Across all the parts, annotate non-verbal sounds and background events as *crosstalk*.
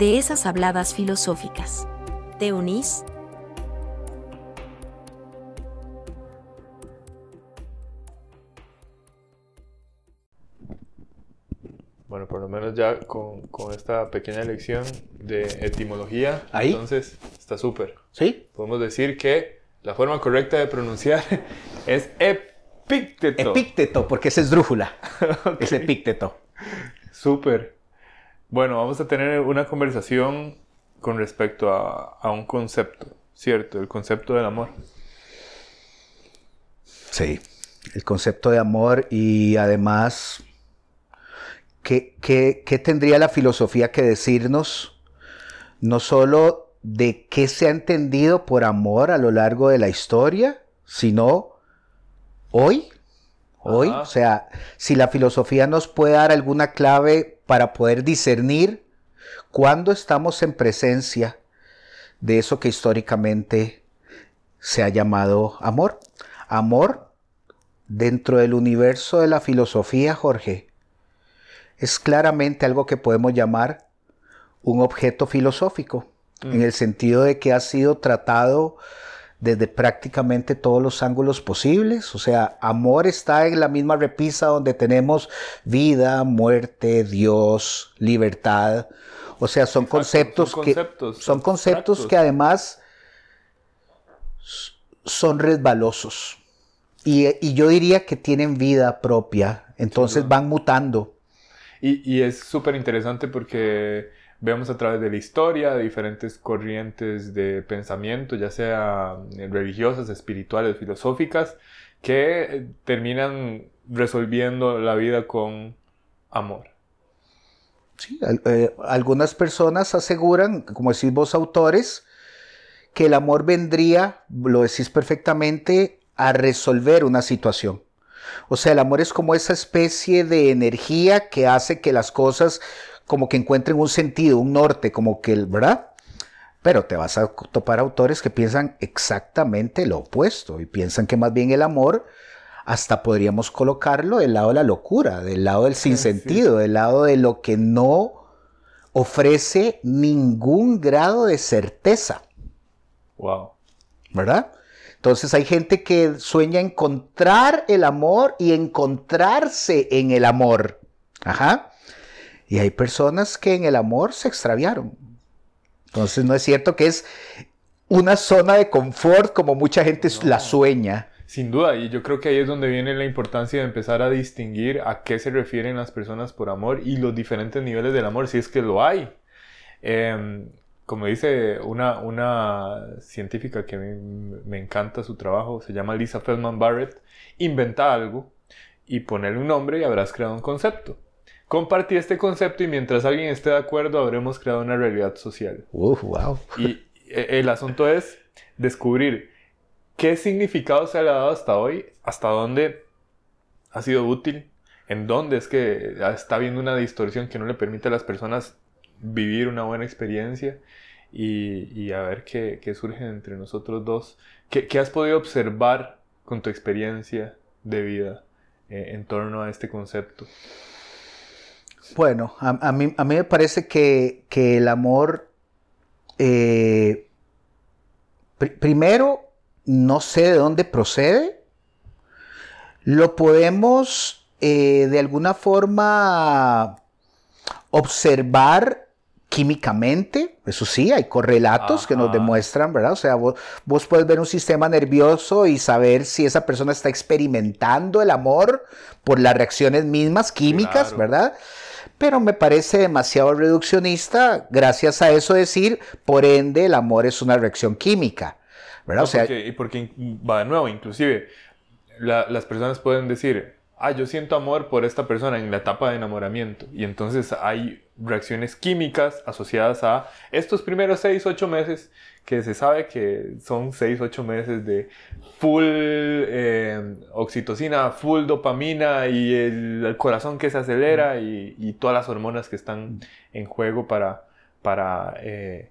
de esas habladas filosóficas. ¿Te unís? Bueno, por lo menos ya con, esta pequeña lección de etimología, entonces está súper. ¿Sí? Podemos decir que la forma correcta de pronunciar *laughs* es epícteto. Epícteto, porque es esdrújula. *laughs* Es epícteto. Súper. Bueno, vamos a tener una conversación con respecto a, a un concepto, ¿cierto? El concepto del amor. Sí, el concepto de amor y además ¿qué, tendría la filosofía que decirnos? No solo de qué se ha entendido por amor a lo largo de la historia, sino hoy. Hoy, o sea, si la filosofía nos puede dar alguna clave para poder discernir cuándo estamos en presencia de eso que históricamente se ha llamado amor. Amor dentro del universo de la filosofía, Jorge, es claramente algo que podemos llamar un objeto filosófico, en mm. el sentido de que ha sido tratado desde prácticamente todos los ángulos posibles. O sea, amor está en la misma repisa donde tenemos vida, muerte, Dios, libertad. O sea, son conceptos, que son conceptos que además son resbalosos. Y, yo diría que tienen vida propia, entonces van mutando. Y, es súper interesante porque vemos a través de la historia diferentes corrientes de pensamiento, ya sea eh, religiosas, espirituales, filosóficas, que eh, terminan resolviendo la vida con amor. Sí, eh, algunas personas aseguran, como decís vos autores, que el amor vendría, lo decís perfectamente, a resolver una situación. O sea, el amor es como esa especie de energía que hace que las cosas como que encuentren un sentido, un norte, como que, ¿verdad? Pero te vas a topar autores que piensan exactamente lo opuesto y piensan que más bien el amor hasta podríamos colocarlo del lado de la locura, del lado del sinsentido, del lado de lo que no ofrece ningún grado de certeza. Wow. ¿Verdad? Entonces hay gente que sueña encontrar el amor y encontrarse en el amor. Ajá. Y hay personas que en el amor se extraviaron. Entonces no es cierto que es una zona de confort como mucha gente la sueña. Sin duda, y yo creo que ahí es donde viene la importancia de empezar a distinguir a qué se refieren las personas por amor y los diferentes niveles del amor, si es que lo hay. Eh, como dice una, una científica que me, encanta su trabajo, se llama Lisa Feldman Barrett, inventa algo y ponele un nombre y habrás creado un concepto. Compartí este concepto y mientras alguien esté de acuerdo habremos creado una realidad social. wow. Y e, el asunto es descubrir qué significado se le ha dado hasta hoy, hasta dónde ha sido útil, en dónde es que está habiendo una distorsión que no le permite a las personas vivir una buena experiencia y, a ver qué, surge entre nosotros dos. ¿Qué, has podido observar con tu experiencia de vida eh, en torno a este concepto? Bueno, a, mí, a mí, me parece que, el amor, eh, primero, no sé de dónde procede, lo podemos eh, de alguna forma observar químicamente, eso sí, hay correlatos que nos demuestran, ¿verdad? O sea, vos, puedes ver un sistema nervioso y saber si esa persona está experimentando el amor por las reacciones mismas químicas, ¿verdad? Pero me parece demasiado reduccionista, gracias a eso decir, por ende, el amor es una reacción química, ¿verdad? o sea, y porque va de nuevo, inclusive, las personas pueden decir, ah, yo siento amor por esta persona en la etapa de enamoramiento. Y entonces hay reacciones químicas asociadas a estos primeros 6, 8 meses, que se sabe que son 6, 8 meses de full eh, oxitocina, full dopamina y el, corazón que se acelera y, todas las hormonas que están en juego para, para eh,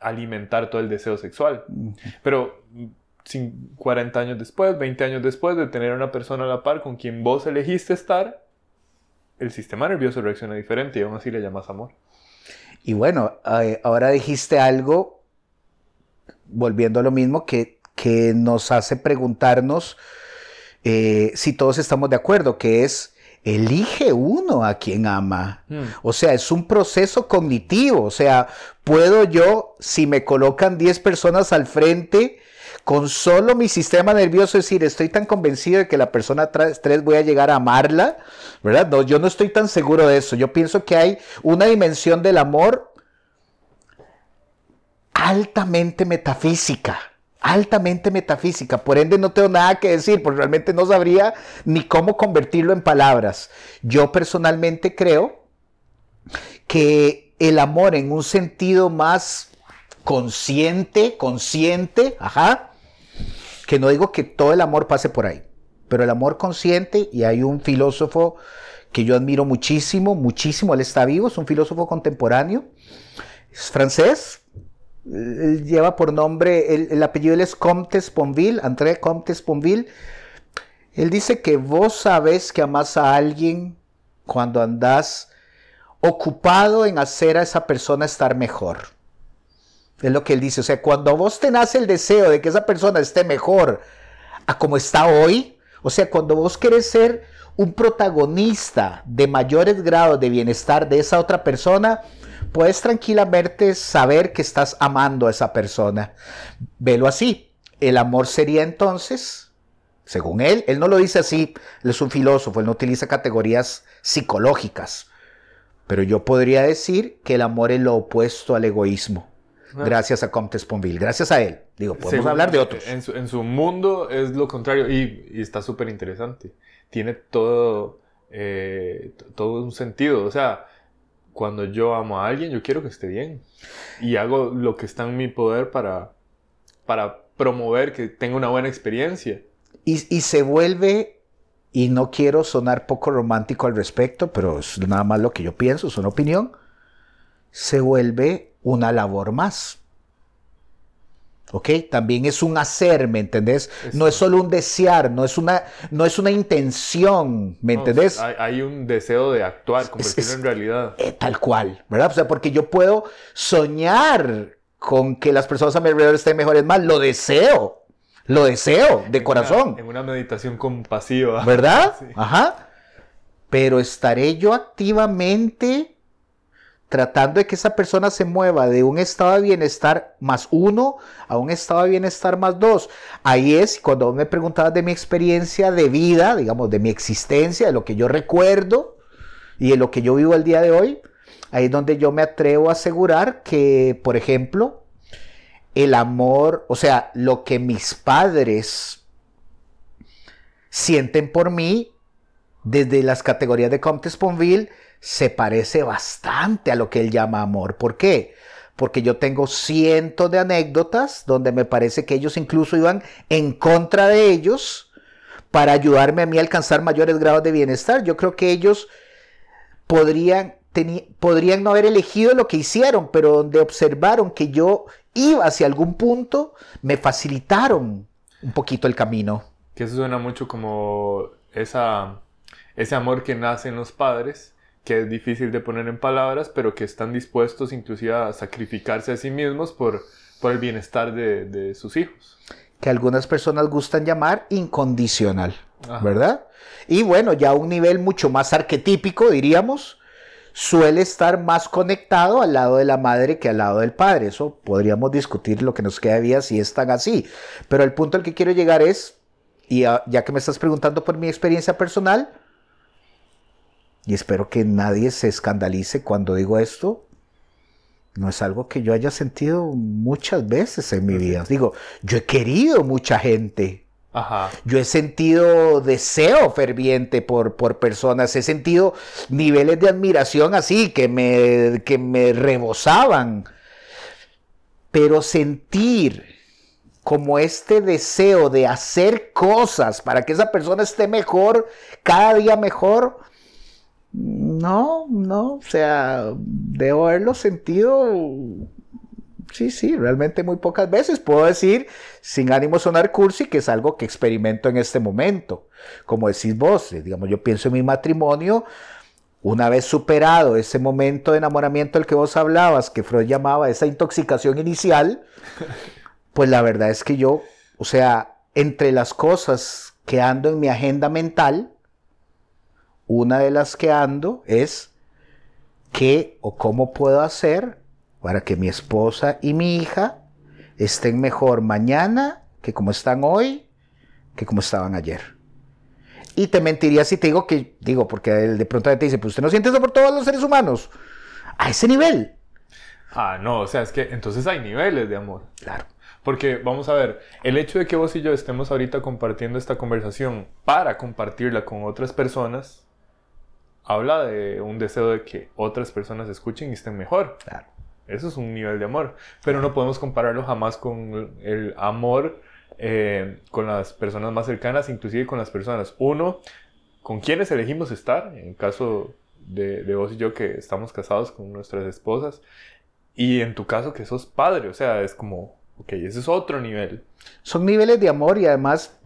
alimentar todo el deseo sexual. Pero 40 años después, 20 años después de tener a una persona a la par con quien vos elegiste estar, el sistema nervioso reacciona diferente y aún así le llamas amor. Y bueno, eh, ahora dijiste algo, volviendo a lo mismo, que, que nos hace preguntarnos eh, si todos estamos de acuerdo, que es, elige uno a quien ama. Hmm. O sea, es un proceso cognitivo. O sea, puedo yo, si me colocan 10 personas al frente, con solo mi sistema nervioso decir, estoy tan convencido de que la persona 3 voy a llegar a amarla, ¿verdad? No, yo no estoy tan seguro de eso. Yo pienso que hay una dimensión del amor altamente metafísica, altamente metafísica. Por ende no tengo nada que decir, porque realmente no sabría ni cómo convertirlo en palabras. Yo personalmente creo que el amor en un sentido más consciente, consciente, ajá, que no digo que todo el amor pase por ahí, pero el amor consciente, y hay un filósofo que yo admiro muchísimo, muchísimo, él está vivo, es un filósofo contemporáneo, es francés, él lleva por nombre, el, apellido él es Comte Sponville, André Comte Sponville, él dice que vos sabes que amas a alguien cuando andás ocupado en hacer a esa persona estar mejor. Es lo que él dice. O sea, cuando vos tenés el deseo de que esa persona esté mejor a como está hoy, o sea, cuando vos querés ser un protagonista de mayores grados de bienestar de esa otra persona, puedes tranquilamente saber que estás amando a esa persona. Velo así. El amor sería entonces, según él, él no lo dice así, él es un filósofo, él no utiliza categorías psicológicas, pero yo podría decir que el amor es lo opuesto al egoísmo gracias a Comte Sponville, gracias a él. Digo, podemos hablar de otros. En su, mundo es lo contrario y, está súper interesante. Tiene todo, eh, todo un sentido. O sea, cuando yo amo a alguien, yo quiero que esté bien. Y hago lo que está en mi poder para, para promover que tenga una buena experiencia. Y, y se vuelve, y no quiero sonar poco romántico al respecto, pero es nada más lo que yo pienso, es una opinión, se vuelve una labor más. ¿Ok? También es un hacer, ¿me entendés? No es solo un desear, no es una, no es una intención, ¿me entendés? Hay, un deseo de actuar, convertirlo en realidad. Eh, tal cual, ¿verdad? O sea, porque yo puedo soñar con que las personas a mi alrededor estén mejores más, lo deseo, lo deseo de corazón. en una meditación compasiva. ¿Verdad? *laughs* Ajá. Pero estaré yo activamente tratando de que esa persona se mueva de un estado de bienestar más uno a un estado de bienestar más dos. Ahí es cuando me preguntabas de mi experiencia de vida, digamos, de mi existencia, de lo que yo recuerdo y de lo que yo vivo el día de hoy, ahí es donde yo me atrevo a asegurar que, por ejemplo, el amor, o sea, lo que mis padres sienten por mí desde las categorías de Comte Sponville, se parece bastante a lo que él llama amor. ¿Por qué? Porque yo tengo cientos de anécdotas donde me parece que ellos incluso iban en contra de ellos para ayudarme a mí a alcanzar mayores grados de bienestar. Yo creo que ellos podrían, podrían no haber elegido lo que hicieron, pero donde observaron que yo iba hacia algún punto, me facilitaron un poquito el camino. Que eso suena mucho como esa, ese amor que nace en los padres que es difícil de poner en palabras, pero que están dispuestos inclusive a sacrificarse a sí mismos por, por el bienestar de, sus hijos. Que algunas personas gustan llamar incondicional, ¿verdad? Y bueno, ya a un nivel mucho más arquetípico, diríamos, suele estar más conectado al lado de la madre que al lado del padre. Eso podríamos discutir lo que nos queda de vida si es tan así. Pero el punto al que quiero llegar es, y ya que me estás preguntando por mi experiencia personal, y espero que nadie se escandalice cuando digo esto, no es algo que yo haya sentido muchas veces en mi vida. Digo, yo he querido mucha gente, Ajá. Yo he sentido deseo ferviente por, por personas, he sentido niveles de admiración así que me, que me rebosaban. Pero sentir como este deseo de hacer cosas para que esa persona esté mejor, cada día mejor, no, no, o sea, debo haberlo sentido Sí, sí, realmente muy pocas veces. Puedo decir, sin ánimo sonar cursi, que es algo que experimento en este momento. Como decís vos, eh, digamos, yo pienso en mi matrimonio, una vez superado ese momento de enamoramiento del que vos hablabas, que Freud llamaba esa intoxicación inicial, *laughs* pues la verdad es que yo, o sea, entre las cosas que ando en mi agenda mental, una de las que ando es qué o cómo puedo hacer para que mi esposa y mi hija estén mejor mañana que como están hoy, que como estaban ayer. Y te mentiría si te digo que, digo, porque de pronto te dice, pues usted no siente eso por todos los seres humanos. A ese nivel. Ah, no, o sea, es que entonces hay niveles de amor. Claro. Porque vamos a ver, el hecho de que vos y yo estemos ahorita compartiendo esta conversación para compartirla con otras personas, habla de un deseo de que otras personas escuchen y estén mejor. Claro. Eso es un nivel de amor. Pero no podemos compararlo jamás con el amor eh, con las personas más cercanas, inclusive con las personas. Uno, con quienes elegimos estar, en caso de, de, vos y yo que estamos casados con nuestras esposas. Y en tu caso que sos padre, o sea, es como, ok, ese es otro nivel. Son niveles de amor y además,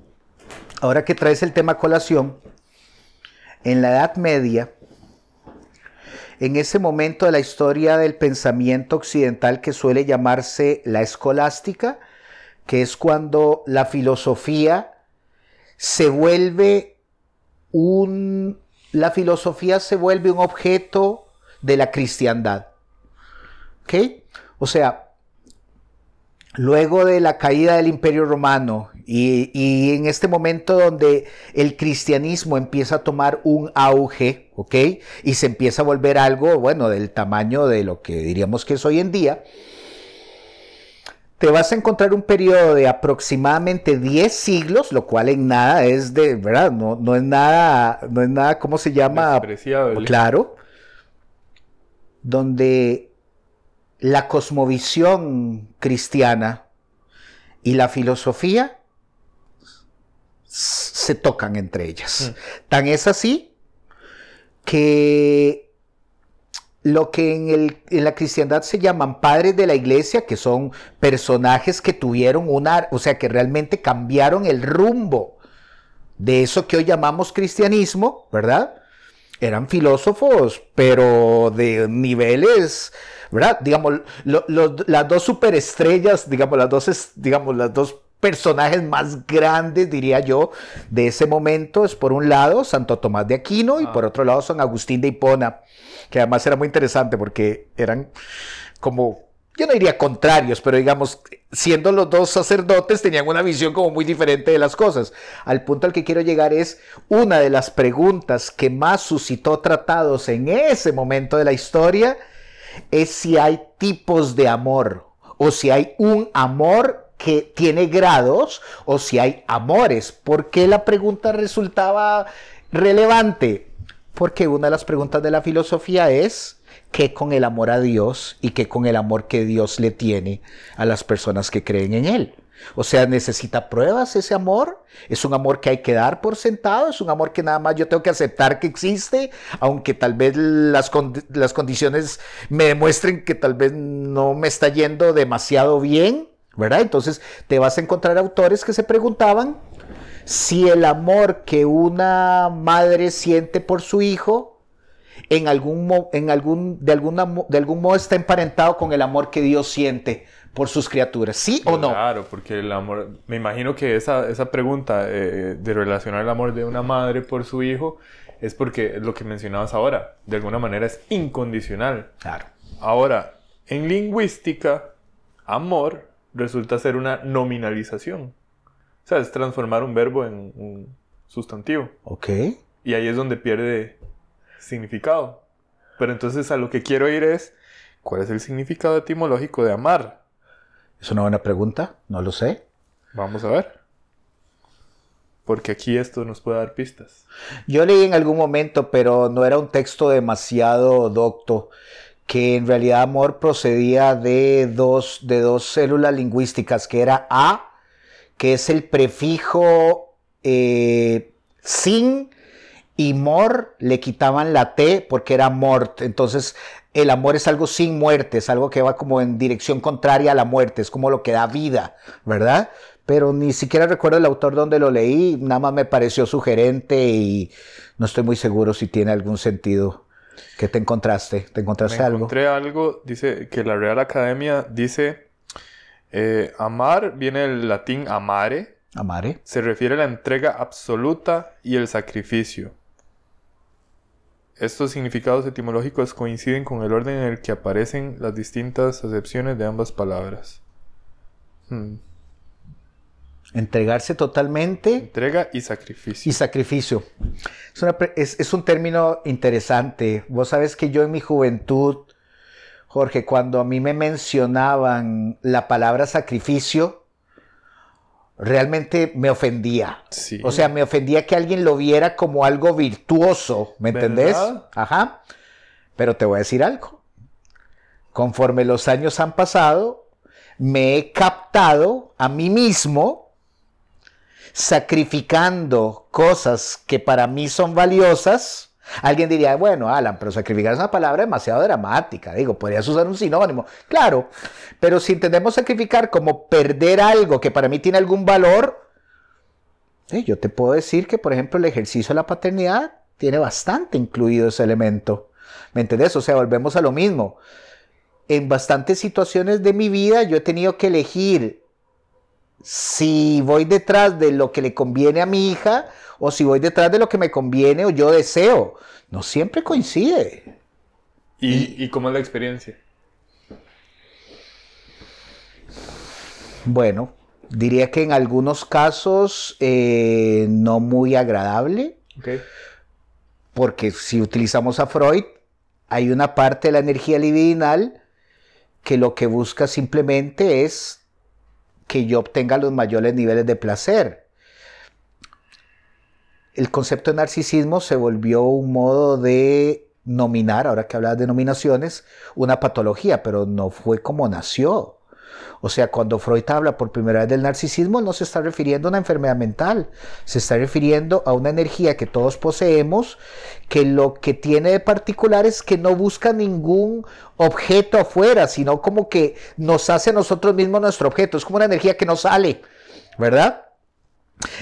ahora que traes el tema colación, en la Edad Media, en ese momento de la historia del pensamiento occidental que suele llamarse la escolástica, que es cuando la filosofía se vuelve un la filosofía se vuelve un objeto de la cristiandad. ¿Ok? O sea, luego de la caída del Imperio Romano y, en este momento donde el cristianismo empieza a tomar un auge, ¿ok? Y se empieza a volver algo, bueno, del tamaño de lo que diríamos que es hoy en día, te vas a encontrar un periodo de aproximadamente 10 siglos, lo cual en nada es de, ¿verdad? No, no es nada, no es nada, ¿cómo se llama? Claro. Donde la cosmovisión cristiana y la filosofía se tocan entre ellas. Mm. Tan es así que lo que en, el, en, la cristiandad se llaman padres de la iglesia, que son personajes que tuvieron una, o sea, que realmente cambiaron el rumbo de eso que hoy llamamos cristianismo, ¿verdad? Eran filósofos, pero de niveles ¿verdad? Digamos, las dos superestrellas, digamos, las dos, digamos, las dos personajes más grandes, diría yo, de ese momento es por un lado Santo Tomás de Aquino y por otro lado San Agustín de Hipona, que además era muy interesante porque eran como, yo no diría contrarios, pero digamos, siendo los dos sacerdotes tenían una visión como muy diferente de las cosas. Al punto al que quiero llegar es una de las preguntas que más suscitó tratados en ese momento de la historia es si hay tipos de amor o si hay un amor que tiene grados o si hay amores. ¿Por qué la pregunta resultaba relevante? Porque una de las preguntas de la filosofía es qué con el amor a Dios y qué con el amor que Dios le tiene a las personas que creen en Él. O sea, necesita pruebas ese amor. Es un amor que hay que dar por sentado. Es un amor que nada más yo tengo que aceptar que existe, aunque tal vez las, las condiciones me demuestren que tal vez no me está yendo demasiado bien, ¿verdad? Entonces te vas a encontrar autores que se preguntaban si el amor que una madre siente por su hijo en algún, en algún, de, alguna, de algún modo está emparentado con el amor que Dios siente por sus criaturas, ¿sí o no? Claro, porque el amor, me imagino que esa, esa pregunta eh, de relacionar el amor de una madre por su hijo es porque lo que mencionabas ahora, de alguna manera es incondicional. Claro. Ahora, en lingüística, amor resulta ser una nominalización. O sea, es transformar un verbo en un sustantivo. Ok. Y ahí es donde pierde significado. Pero entonces a lo que quiero ir es, ¿cuál es el significado etimológico de amar? Es una buena pregunta, no lo sé. Vamos a ver. Porque aquí esto nos puede dar pistas. Yo leí en algún momento, pero no era un texto demasiado docto, que en realidad amor procedía de dos, de dos células lingüísticas, que era A, que es el prefijo eh, sin, y mor le quitaban la T porque era mort. Entonces el amor es algo sin muerte, es algo que va como en dirección contraria a la muerte, es como lo que da vida, ¿verdad? Pero ni siquiera recuerdo el autor donde lo leí, nada más me pareció sugerente y no estoy muy seguro si tiene algún sentido. ¿Qué te encontraste? ¿Te encontraste Me algo? encontré algo, dice que la Real Academia dice, eh, amar viene del latín amare, Amare. se refiere a la entrega absoluta y el sacrificio. Estos significados etimológicos coinciden con el orden en el que aparecen las distintas acepciones de ambas palabras. Hmm. Entregarse totalmente Entrega y sacrificio. y sacrificio. Es, una pre- es- es un término interesante. Vos sabes que yo en mi juventud, Jorge, cuando a mí me mencionaban la palabra sacrificio, realmente me ofendía. Sí. O sea, me ofendía que alguien lo viera como algo virtuoso, ¿me entendés? ¿Verdad? Ajá. Pero te voy a decir algo. Conforme los años han pasado, me he captado a mí mismo sacrificando cosas que para mí son valiosas. Alguien diría, bueno, Alan, pero sacrificar es una palabra demasiado dramática. Digo, podrías usar un sinónimo. Claro, pero si entendemos sacrificar como perder algo que para mí tiene algún valor, yo te puedo decir que, por ejemplo, el ejercicio de la paternidad tiene bastante incluido ese elemento. ¿Me entendés? O sea, volvemos a lo mismo. En bastantes situaciones de mi vida yo he tenido que elegir si voy detrás de lo que le conviene a mi hija o si voy detrás de lo que me conviene o yo deseo. No siempre coincide. ¿Y, y cómo es la experiencia? Bueno, diría que en algunos casos eh, no muy agradable, porque si utilizamos a Freud, hay una parte de la energía libidinal que lo que busca simplemente es que yo obtenga los mayores niveles de placer. El concepto de narcisismo se volvió un modo de nominar, ahora que hablas de nominaciones, una patología, pero no fue como nació. O sea, cuando Freud habla por primera vez del narcisismo, no se está refiriendo a una enfermedad mental, se está refiriendo a una energía que todos poseemos, que lo que tiene de particular es que no busca ningún objeto afuera, sino como que nos hace a nosotros mismos nuestro objeto, es como una energía que no sale, ¿verdad?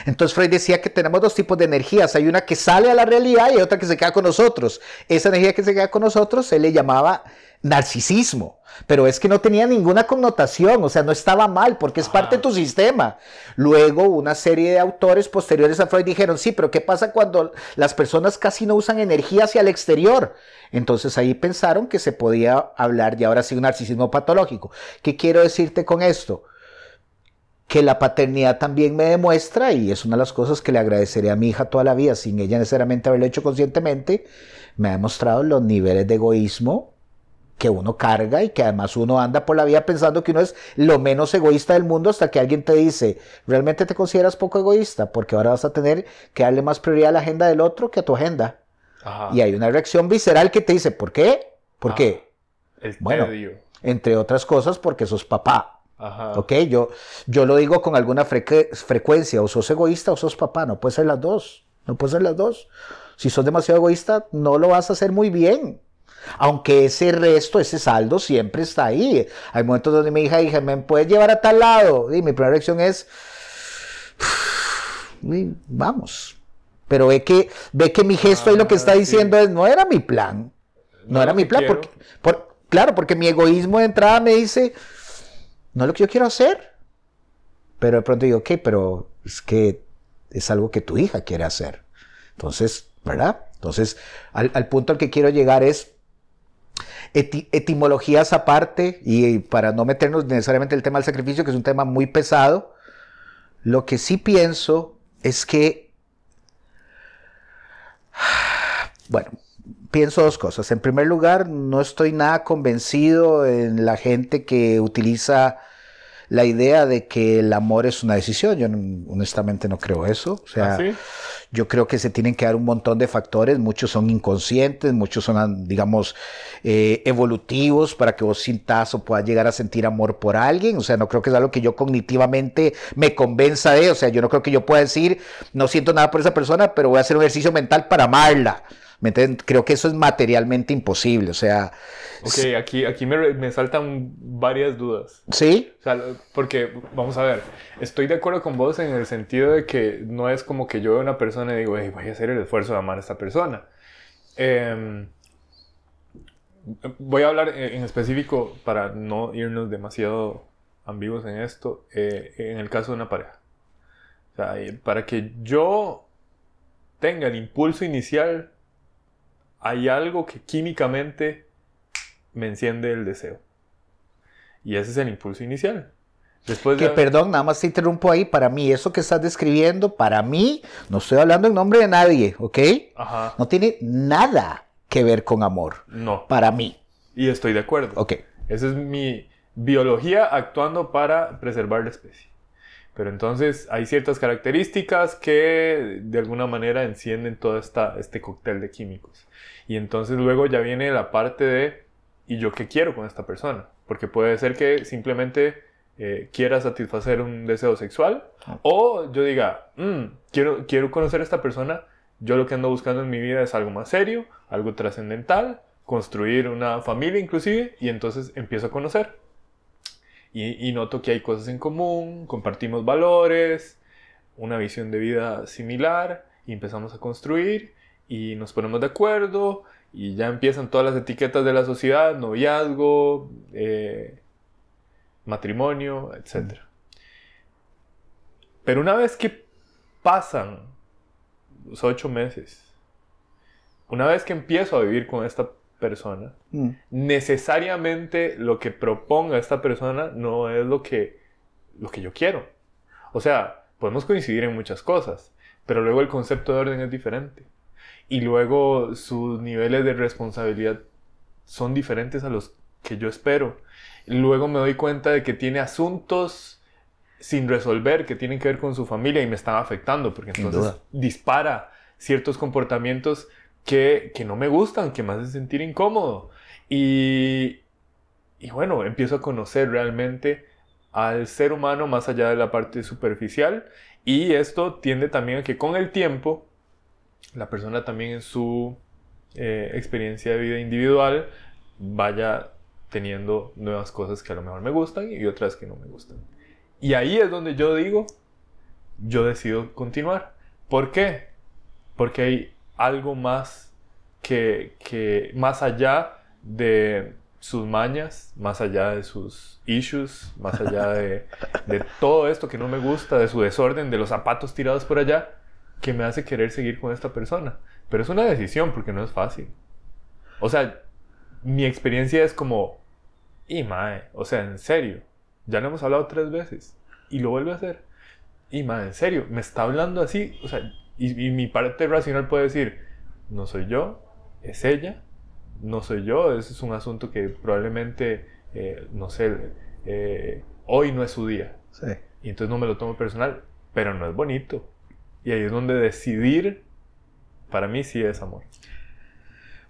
Entonces Freud decía que tenemos dos tipos de energías. Hay una que sale a la realidad y hay otra que se queda con nosotros. Esa energía que se queda con nosotros se le llamaba narcisismo. Pero es que no tenía ninguna connotación, o sea, no estaba mal porque es parte de tu sistema. Luego una serie de autores posteriores a Freud dijeron, sí, pero ¿qué pasa cuando las personas casi no usan energía hacia el exterior? Entonces ahí pensaron que se podía hablar y ahora sí un narcisismo patológico. ¿Qué quiero decirte con esto? que la paternidad también me demuestra, y es una de las cosas que le agradeceré a mi hija toda la vida, sin ella necesariamente haberlo hecho conscientemente, me ha demostrado los niveles de egoísmo que uno carga y que además uno anda por la vida pensando que uno es lo menos egoísta del mundo hasta que alguien te dice, ¿realmente te consideras poco egoísta? Porque ahora vas a tener que darle más prioridad a la agenda del otro que a tu agenda. Ajá. Y hay una reacción visceral que te dice, ¿por qué? ¿Por Ah. qué? El Bueno. tedio. Entre otras cosas porque sos papá. Ajá. Ok, yo, yo lo digo con alguna frecuencia, o sos egoísta o sos papá, no puede ser las dos, no puede ser las dos. Si sos demasiado egoísta, no lo vas a hacer muy bien. Aunque ese resto, ese saldo siempre está ahí. Hay momentos donde mi hija dice, ¿me puedes llevar a tal lado? Y mi primera reacción es, "Y vamos. Pero ve que, ve que mi gesto y lo que está Ah, sí. diciendo es, no era mi plan. No, No era mi plan. Porque, por- claro, porque mi egoísmo de entrada me dice, no es lo que yo quiero hacer. Pero de pronto digo, ok, pero es que es algo que tu hija quiere hacer. Entonces, ¿verdad? Entonces, al, al punto al que quiero llegar es eti- etimologías aparte, y para no meternos necesariamente en el tema del sacrificio, que es un tema muy pesado, lo que sí pienso es que, *sighs* bueno, pienso dos cosas. En primer lugar, no estoy nada convencido en la gente que utiliza la idea de que el amor es una decisión. Yo honestamente no creo eso. O sea, ¿Ah, sí? yo creo que se tienen que dar un montón de factores. Muchos son inconscientes, muchos son, digamos, eh, evolutivos para que vos sintas o puedas llegar a sentir amor por alguien. O sea, no creo que es algo que yo cognitivamente me convenza de. O sea, yo no creo que yo pueda decir, no siento nada por esa persona, pero voy a hacer un ejercicio mental para amarla. ¿Me? Creo que eso es materialmente imposible. O sea, Ok, aquí, aquí me, me saltan varias dudas. sí, O sea, porque, vamos a ver, estoy de acuerdo con vos en el sentido de que no es como que yo veo una persona y digo, "Ey, voy a hacer el esfuerzo de amar a esta persona. Em, voy a hablar en en específico para no irnos demasiado ambiguos en esto, eh, en el caso de una pareja. O sea, eh, para que yo tenga el impulso inicial, hay algo que químicamente me enciende el deseo. Y ese es el impulso inicial. Después que de- perdón, nada más te interrumpo ahí. Para mí, eso que estás describiendo, para mí, no estoy hablando en nombre de nadie, ¿ok? Ajá. No tiene nada que ver con amor. No. Para mí, Y estoy de acuerdo. ¿ok? Esa es mi biología actuando para preservar la especie. Pero entonces hay ciertas características que de alguna manera encienden todo esta, este cóctel de químicos. Y entonces luego ya viene la parte de, ¿y yo qué quiero con esta persona? Porque puede ser que simplemente eh, quiera satisfacer un deseo sexual o yo diga, "Mm, quiero, quiero conocer a esta persona, yo lo que ando buscando en mi vida es algo más serio, algo trascendental, construir una familia inclusive, y entonces empiezo a conocer. Y, y noto que hay cosas en común, compartimos valores, una visión de vida similar, y empezamos a construir, y nos ponemos de acuerdo, y ya empiezan todas las etiquetas de la sociedad, noviazgo, eh, matrimonio, etc. Pero una vez que pasan los ocho meses, una vez que empiezo a vivir con esta persona, Mm. necesariamente lo que proponga esta persona no es lo que, lo que yo quiero. O sea, podemos coincidir en muchas cosas, pero luego el concepto de orden es diferente. Y luego sus niveles de responsabilidad son diferentes a los que yo espero. Luego me doy cuenta de que tiene asuntos sin resolver que tienen que ver con su familia y me están afectando, porque entonces dispara ciertos comportamientos que, no me gustan, que me hacen sentir incómodo. Y, y bueno, empiezo a conocer realmente al ser humano más allá de la parte superficial y esto tiende también a que con el tiempo la persona también en su eh, experiencia de vida individual vaya teniendo nuevas cosas que a lo mejor me gustan y otras que no me gustan. Y ahí es donde yo digo, yo decido continuar. ¿Por qué? Porque hay algo más que, que más allá de sus mañas, más allá de sus issues, más allá de, de todo esto que no me gusta, de su desorden, de los zapatos tirados por allá, que me hace querer seguir con esta persona. Pero es una decisión porque no es fácil. O sea, mi experiencia es como, y mae, o sea, en serio, ya lo hemos hablado tres veces y lo vuelve a hacer. Y mae, en serio, me está hablando así, o sea, y, y mi parte racional puede decir, no soy yo, es ella, no soy yo, ese es un asunto que probablemente, eh, no sé, eh, hoy no es su día. Sí. Y entonces no me lo tomo personal, pero no es bonito. Y ahí es donde decidir, para mí sí es amor.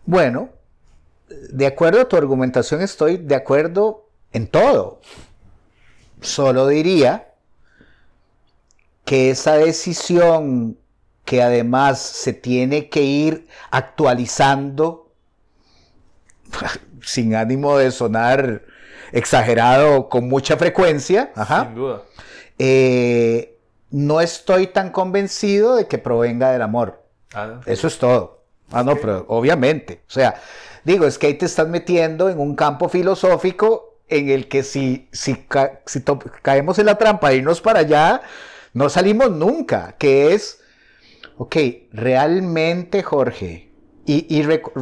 Bueno, de acuerdo a tu argumentación estoy de acuerdo en todo. Solo diría que esa decisión que además se tiene que ir actualizando, *laughs* sin ánimo de sonar exagerado con mucha frecuencia, ajá, Sin duda. eh, no estoy tan convencido de que provenga del amor. Ah, Eso es todo. Ah, no, pero obviamente. O sea, digo, es que ahí te estás metiendo en un campo filosófico en el que si, si, ca- si caemos en la trampa de irnos para allá, no salimos nunca. Que es, ok, realmente, Jorge, y, y rec-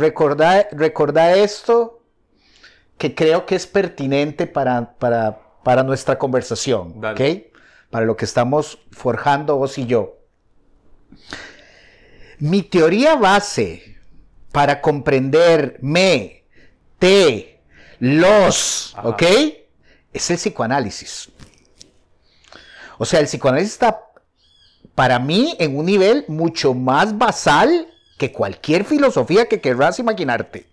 esto que creo que es pertinente para, para, para nuestra conversación, Dale. ¿ok? Para lo que estamos forjando vos y yo. Mi teoría base para comprenderme, te, los, Ajá. ¿ok? Es el psicoanálisis. O sea, el psicoanálisis está para mí en un nivel mucho más basal que cualquier filosofía que querrás imaginarte.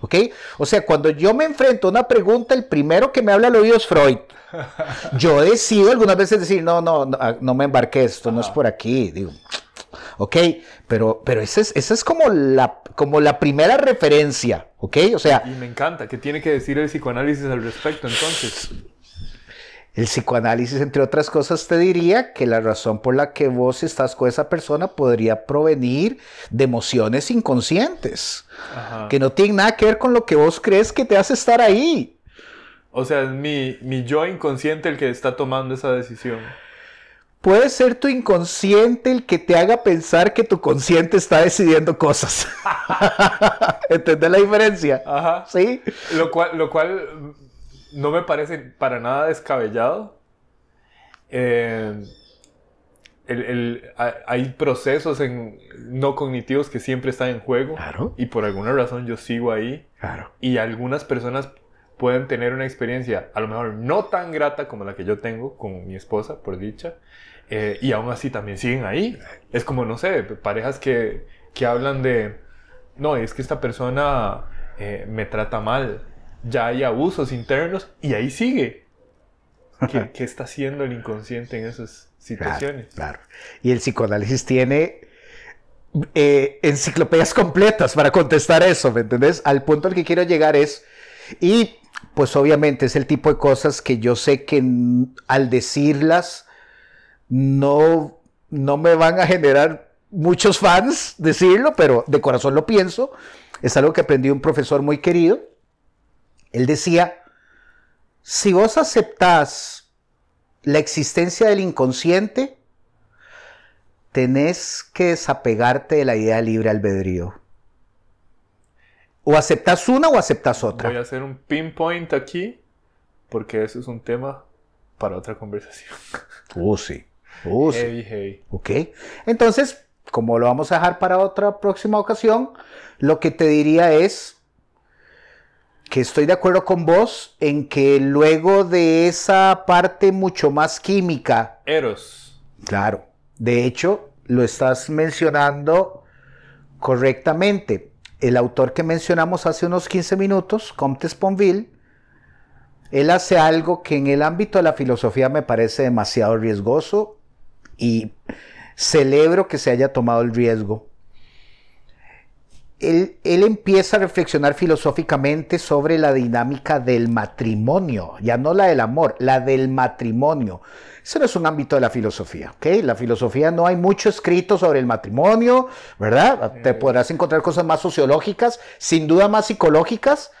¿Ok? O sea, cuando yo me enfrento a una pregunta, el primero que me habla al oído es Freud. *laughs* Yo decido algunas veces decir, no, no, no, ah, no me embarqué, esto no es por aquí. Digo, ok, pero, pero esa es, esa es como, la, como la primera referencia, ¿ok? O sea... Y me encanta, ¿qué tiene que decir el psicoanálisis al respecto entonces? El psicoanálisis, entre otras cosas, te diría que la razón por la que vos estás con esa persona podría provenir de emociones inconscientes, que no tienen nada que ver con lo que vos crees que te hace estar ahí. O sea, es mi, mi yo inconsciente el que está tomando esa decisión. Puede ser tu inconsciente el que te haga pensar que tu consciente está decidiendo cosas. *laughs* ¿Entendés la diferencia? Ajá. Sí. Lo cual, lo cual no me parece para nada descabellado. Eh, hay procesos no cognitivos que siempre están en juego. Y por alguna razón yo sigo ahí. Y algunas personas pueden tener una experiencia, a lo mejor no tan grata como la que yo tengo con mi esposa, por dicha. Eh, y aún así también siguen ahí. Es como, no sé, parejas que, hablan de, no, es que esta persona eh, me trata mal ya hay abusos internos y ahí sigue. ¿Qué, está haciendo el inconsciente en esas situaciones? Claro, Y el psicoanálisis tiene eh, enciclopedias completas para contestar eso, ¿me entendés? Al punto al que quiero llegar es, y pues obviamente es el tipo de cosas que yo sé que al decirlas no, no me van a generar muchos fans decirlo, pero de corazón lo pienso. Es algo que aprendí un profesor muy querido él decía, si vos aceptás la existencia del inconsciente, tenés que desapegarte de la idea de libre albedrío. O aceptas una o aceptas otra. Voy a hacer un pinpoint aquí, porque eso es un tema para otra conversación. *laughs* Uh, sí. Uh, heavy, heavy. Ok. Entonces, como lo vamos a dejar para otra próxima ocasión, lo que te diría es, que estoy de acuerdo con vos en que luego de esa parte mucho más química. Eros. Claro. De hecho, lo estás mencionando correctamente. El autor que mencionamos hace unos 15 minutos, Comte Sponville, él hace algo que en el ámbito de la filosofía me parece demasiado riesgoso y celebro que se haya tomado el riesgo él, empieza a reflexionar filosóficamente sobre la dinámica del matrimonio, ya no la del amor, la del matrimonio. Eso no es un ámbito de la filosofía, ¿ok? La filosofía no hay mucho escrito sobre el matrimonio, ¿verdad? Te podrás encontrar cosas más sociológicas, sin duda más psicológicas,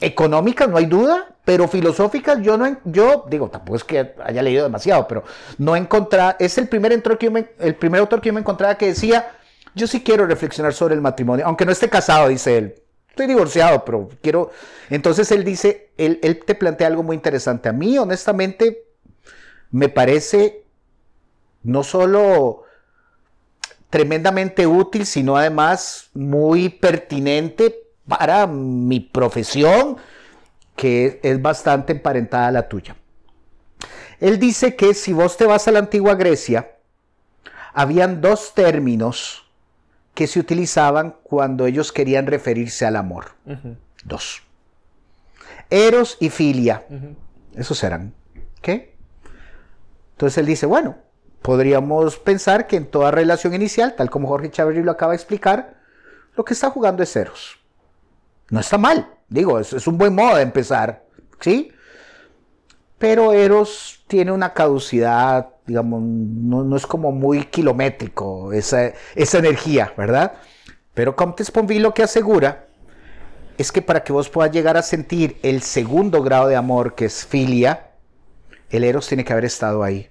económicas, no hay duda, pero filosóficas yo no, yo digo, tampoco es que haya leído demasiado, pero no encontrar, es el primer, que el primer autor que yo me encontraba que decía, yo sí quiero reflexionar sobre el matrimonio, aunque no esté casado, dice él. Estoy divorciado, pero quiero... Entonces él dice, él, te plantea algo muy interesante. A mí, honestamente, me parece no solo tremendamente útil, sino además muy pertinente para mi profesión, que es bastante emparentada a la tuya. Él dice que si vos te vas a la antigua Grecia, habían dos términos que se utilizaban cuando ellos querían referirse al amor. Dos. Eros y filia. Esos eran. ¿Qué? Entonces él dice, bueno, podríamos pensar que en toda relación inicial, tal como Jorge Chávez lo acaba de explicar, lo que está jugando es Eros. No está mal, digo, es, es un buen modo de empezar, ¿sí? Pero Eros tiene una caducidad digamos, no, es como muy kilométrico esa, esa energía, ¿verdad? Pero Comte Sponville lo que asegura es que para que vos puedas llegar a sentir el segundo grado de amor, que es filia, el Eros tiene que haber estado ahí.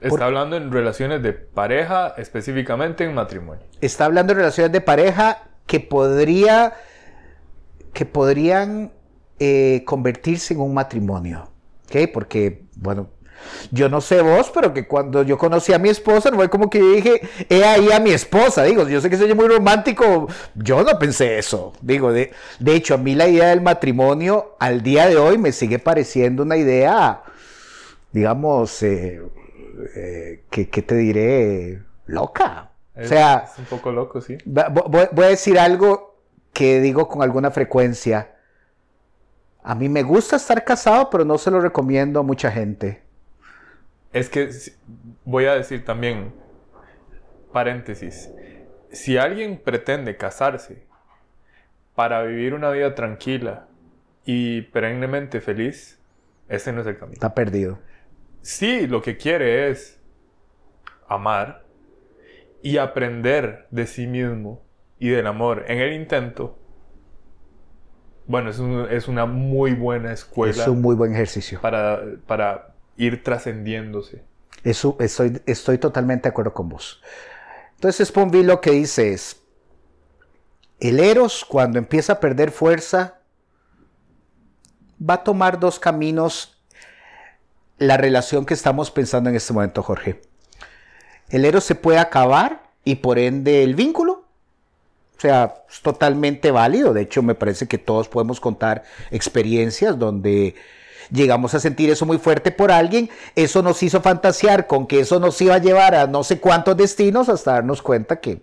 Está hablando en relaciones de pareja, específicamente en matrimonio. Está hablando en relaciones de pareja que podría que podrían eh, convertirse en un matrimonio. ¿Ok? Porque, bueno, yo no sé vos, pero que cuando yo conocí a mi esposa, no fue como que yo dije, he ahí a mi esposa. Digo, yo sé que soy muy romántico, yo no pensé eso. Digo, de, de hecho, a mí la idea del matrimonio al día de hoy me sigue pareciendo una idea digamos, eh, eh, ¿qué, te diré? Loca. o sea, es un poco loco, sí. Voy, a decir algo que digo con alguna frecuencia. A mí me gusta estar casado, pero no se lo recomiendo a mucha gente. Es que voy a decir también, paréntesis, si alguien pretende casarse para vivir una vida tranquila y perennemente feliz, ese no es el camino. Está perdido. Sí, lo que quiere es amar y aprender de sí mismo y del amor en el intento. Bueno, es, una muy buena escuela. Es un muy buen ejercicio. Para, para ir trascendiéndose. Eso, estoy, estoy totalmente de acuerdo con vos. Entonces Sponville lo que dice es, el Eros cuando empieza a perder fuerza va a tomar dos caminos la relación que estamos pensando en este momento, Jorge. El Eros se puede acabar y por ende el vínculo. O sea, es totalmente válido. De hecho, me parece que todos podemos contar experiencias donde llegamos a sentir eso muy fuerte por alguien, eso nos hizo fantasear con que eso nos iba a llevar a no sé cuántos destinos hasta darnos cuenta que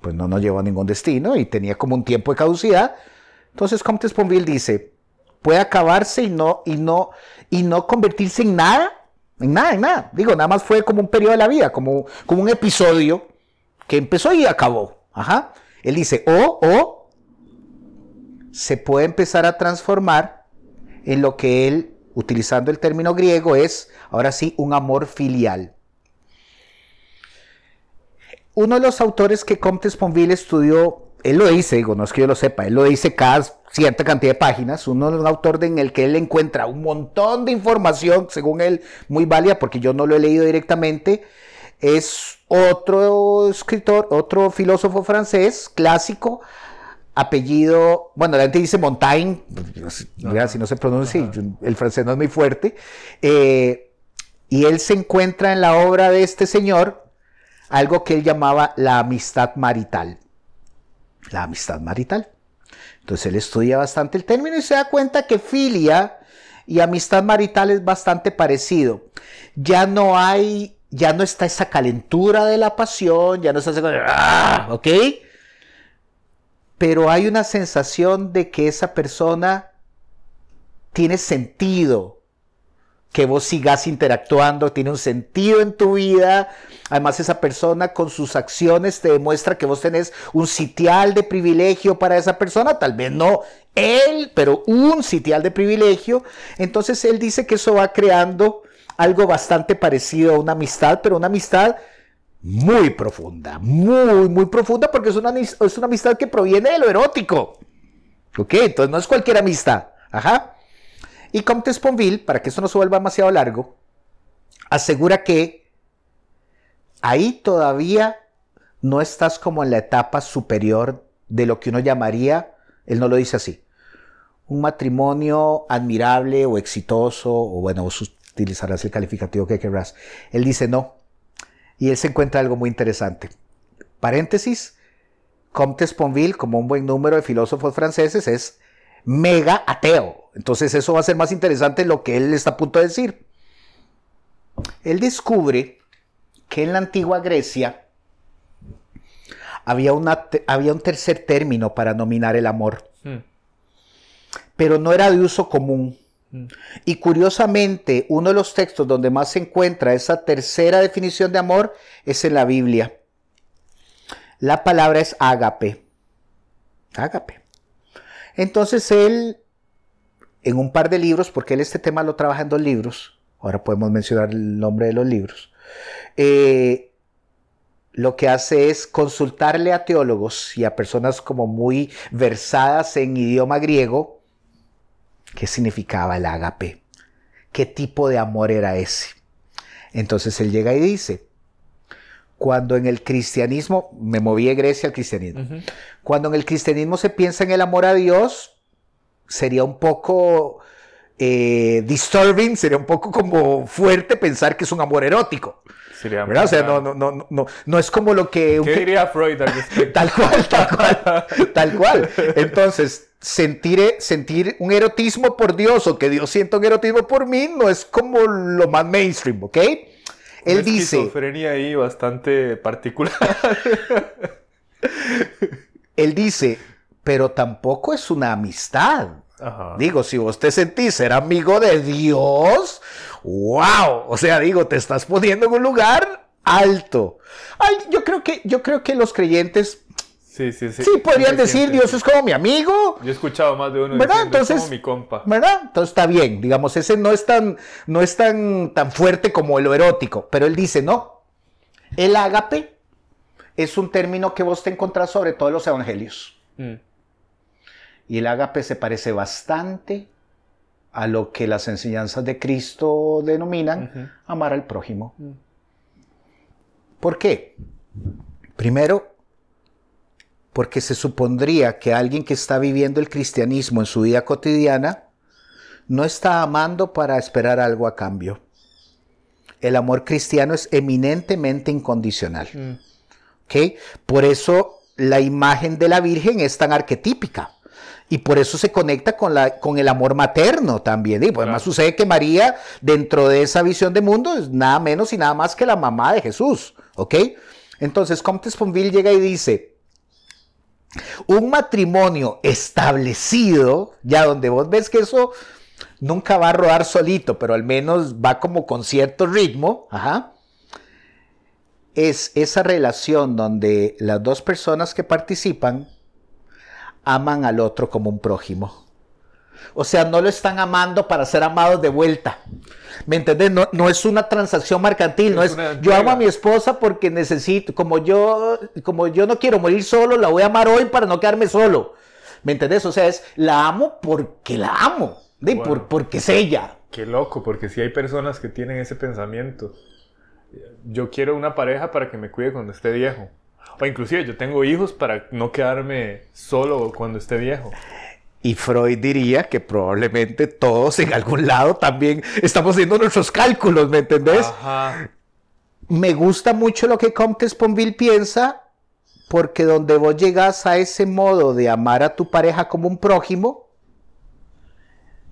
pues no nos llevó a ningún destino y tenía como un tiempo de caducidad. Entonces Comte Sponville dice, puede acabarse y no, y no, y no convertirse en nada, en nada, en nada. Digo, nada más fue como un periodo de la vida, como, como un episodio que empezó y acabó. Ajá. Él dice, o, o se puede empezar a transformar en lo que él, utilizando el término griego, es, ahora sí, un amor filial. Uno de los autores que Comte Sponville estudió, él lo dice, digo, no es que yo lo sepa, él lo dice cada cierta cantidad de páginas, uno de los autores en el que él encuentra un montón de información, según él, muy válida, porque yo no lo he leído directamente, es otro escritor, otro filósofo francés clásico, apellido, bueno, la gente dice Montaigne, si no se pronuncia, el francés no es muy fuerte, eh, y él se encuentra en la obra de este señor algo que él llamaba la amistad marital. La amistad marital. Entonces él estudia bastante el término y se da cuenta que filia y amistad marital es bastante parecido. Ya no hay, ya no está esa calentura de la pasión, ya no está esa... ¡Ah! ¿Ok? Pero hay una sensación de que esa persona tiene sentido, que vos sigas interactuando, tiene un sentido en tu vida. Además, esa persona con sus acciones te demuestra que vos tenés un sitial de privilegio para esa persona, tal vez no él, pero un sitial de privilegio. Entonces, él dice que eso va creando algo bastante parecido a una amistad, pero una amistad muy profunda, muy, muy profunda, porque es una, es una amistad que proviene de lo erótico. ¿Ok? Entonces no es cualquier amistad. Ajá. Y Comte Sponville, para que esto no se vuelva demasiado largo, asegura que ahí todavía no estás como en la etapa superior de lo que uno llamaría, él no lo dice así, un matrimonio admirable o exitoso, o bueno, utilizarás el calificativo que querrás. Él dice, no, y él se encuentra algo muy interesante. Paréntesis, Comte Sponville, como un buen número de filósofos franceses, es mega ateo. Entonces eso va a ser más interesante lo que él está a punto de decir. Él descubre que en la antigua Grecia había, una, había un tercer término para nominar el amor, hmm. pero no era de uso común. Y curiosamente, uno de los textos donde más se encuentra esa tercera definición de amor es en la Biblia. La palabra es ágape. Ágape. Entonces él, en un par de libros, porque él este tema lo trabaja en dos libros, ahora podemos mencionar el nombre de los libros, eh, lo que hace es consultarle a teólogos y a personas como muy versadas en idioma griego, qué significaba el ágape, qué tipo de amor era ese. Entonces él llega y dice, cuando en el cristianismo, me moví de Grecia al cristianismo, cuando en el cristianismo se piensa en el amor a Dios, sería un poco eh, disturbing, sería un poco como fuerte pensar que es un amor erótico. ¿Verdad? O sea, no, no, no, no, no es como lo que... ¿Qué diría Freud al *laughs* tal cual, tal cual, tal cual. Entonces, sentir, sentir un erotismo por Dios o que Dios sienta un erotismo por mí no es como lo más mainstream, ¿ok? Él Una dice, esquizofrenia ahí bastante particular. *laughs* él dice, pero tampoco es una amistad. Ajá. Digo, si vos te sentís ser amigo de Dios, wow, o sea, digo, te estás poniendo en un lugar alto. Ay, yo creo que, yo creo que los creyentes Sí, sí, sí. sí podrían decir. Dios es como mi amigo, Yo he escuchado más de uno ¿Verdad? diciendo, "Es Entonces- como mi compa. ¿verdad? Entonces está bien, digamos, ese no es tan, no es tan, tan fuerte como lo erótico, pero él dice, no, el ágape es un término que vos te encontrás sobre todo en los evangelios. Mm. Y el ágape se parece bastante a lo que las enseñanzas de Cristo denominan amar al prójimo. Mm. ¿Por qué? Primero, porque se supondría que alguien que está viviendo el cristianismo en su vida cotidiana no está amando para esperar algo a cambio. El amor cristiano es eminentemente incondicional. Mm. Por eso la imagen de la Virgen es tan arquetípica. Y por eso se conecta con, la, con el amor materno también. Y pues, además sucede que María, dentro de esa visión de mundo, es nada menos y nada más que la mamá de Jesús. ¿Ok? Entonces Comte Sponville llega y dice, un matrimonio establecido, ya donde vos ves que eso nunca va a rodar solito, pero al menos va como con cierto ritmo, ajá, es esa relación donde las dos personas que participan aman al otro como un prójimo. O sea, no lo están amando para ser amados de vuelta. ¿Me entendés? No, no es una transacción mercantil, no Es yo amo a mi esposa porque necesito, como yo, como yo no quiero morir solo, la voy a amar hoy para no quedarme solo. ¿Me entendés? O sea, es la amo porque la amo, de, Bueno. por, porque es ella. Qué loco, porque si hay personas que tienen ese pensamiento. Yo quiero una pareja para que me cuide cuando esté viejo. O inclusive yo tengo hijos para no quedarme solo cuando esté viejo. Y Freud diría que probablemente todos en algún lado también estamos haciendo nuestros cálculos, ¿me entendés? Ajá. Me gusta mucho lo que Comte Sponville piensa, porque donde vos llegas a ese modo de amar a tu pareja como un prójimo,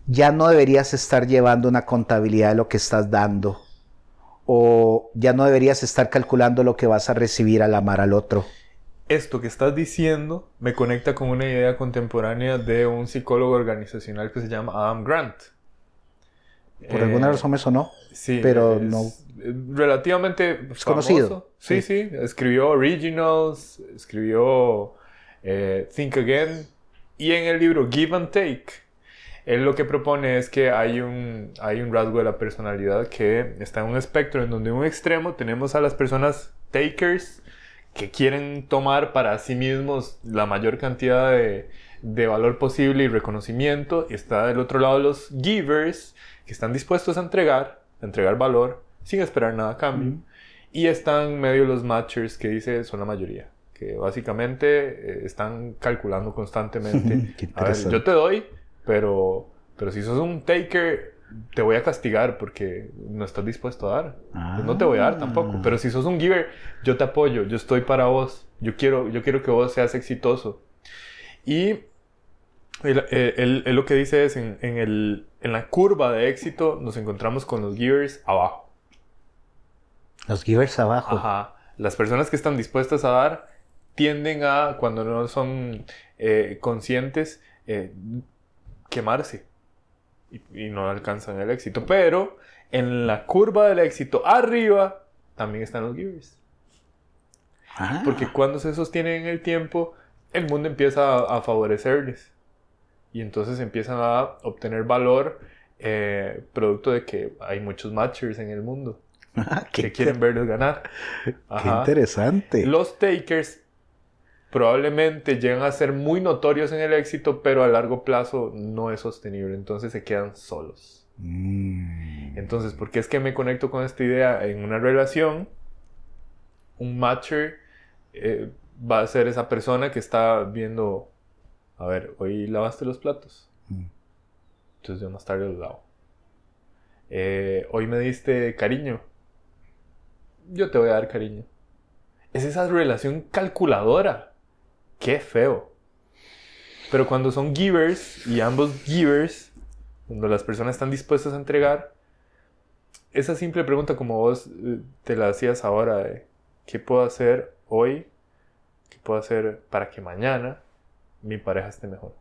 ya no deberías estar llevando una contabilidad de lo que estás dando. O ya no deberías estar calculando lo que vas a recibir al amar al otro. Esto que estás diciendo me conecta con una idea contemporánea de un psicólogo organizacional que se llama Adam Grant. Por Eh, alguna razón me sonó. Sí, pero es no- Relativamente conocido. Sí, sí, Escribió Originals, escribió eh, Think Again. Y en el libro Give and Take, él lo que propone es que hay un, hay un rasgo de la personalidad que está en un espectro en donde en un extremo tenemos a las personas takers que quieren tomar para sí mismos la mayor cantidad de, de valor posible y reconocimiento. Y está del otro lado los givers que están dispuestos a entregar, a entregar valor sin esperar nada a cambio. Y están medio los matchers que dice son la mayoría, que básicamente eh, están calculando constantemente. *laughs* A ver, yo te doy, pero, pero si sos un taker, te voy a castigar porque no estás dispuesto a dar. Pues no te voy a dar tampoco. Pero si sos un giver, yo te apoyo, yo estoy para vos, yo quiero, yo quiero que vos seas exitoso. Y él, eh, él- él lo que dice es, en, en el, en la curva de éxito nos encontramos con los givers abajo. Los givers abajo. Ajá. Las personas que están dispuestas a dar tienden a, cuando no son eh, conscientes, eh, quemarse y, y no alcanzan el éxito. Pero en la curva del éxito arriba también están los givers. Ah. Porque cuando se sostienen en el tiempo, el mundo empieza a, a favorecerles. Y entonces empiezan a obtener valor eh, producto de que hay muchos matchers en el mundo *laughs* Ah, que quieren verlos ganar. *laughs* qué interesante. Los takers probablemente llegan a ser muy notorios en el éxito, pero a largo plazo no es sostenible, entonces se quedan solos. Mm. Entonces, ¿por qué es que me conecto con esta idea? En una relación, un matcher eh, va a ser esa persona que está viendo, a ver, hoy lavaste los platos, Mm. entonces yo más tarde los lavo. Eh, hoy me diste cariño, yo te voy a dar cariño. Es esa relación calculadora. Qué feo. Pero cuando son givers y ambos givers, cuando las personas están dispuestas a entregar, esa simple pregunta como vos eh, te la hacías ahora, ¿qué puedo hacer hoy? ¿Qué puedo hacer para que mañana mi pareja esté mejor?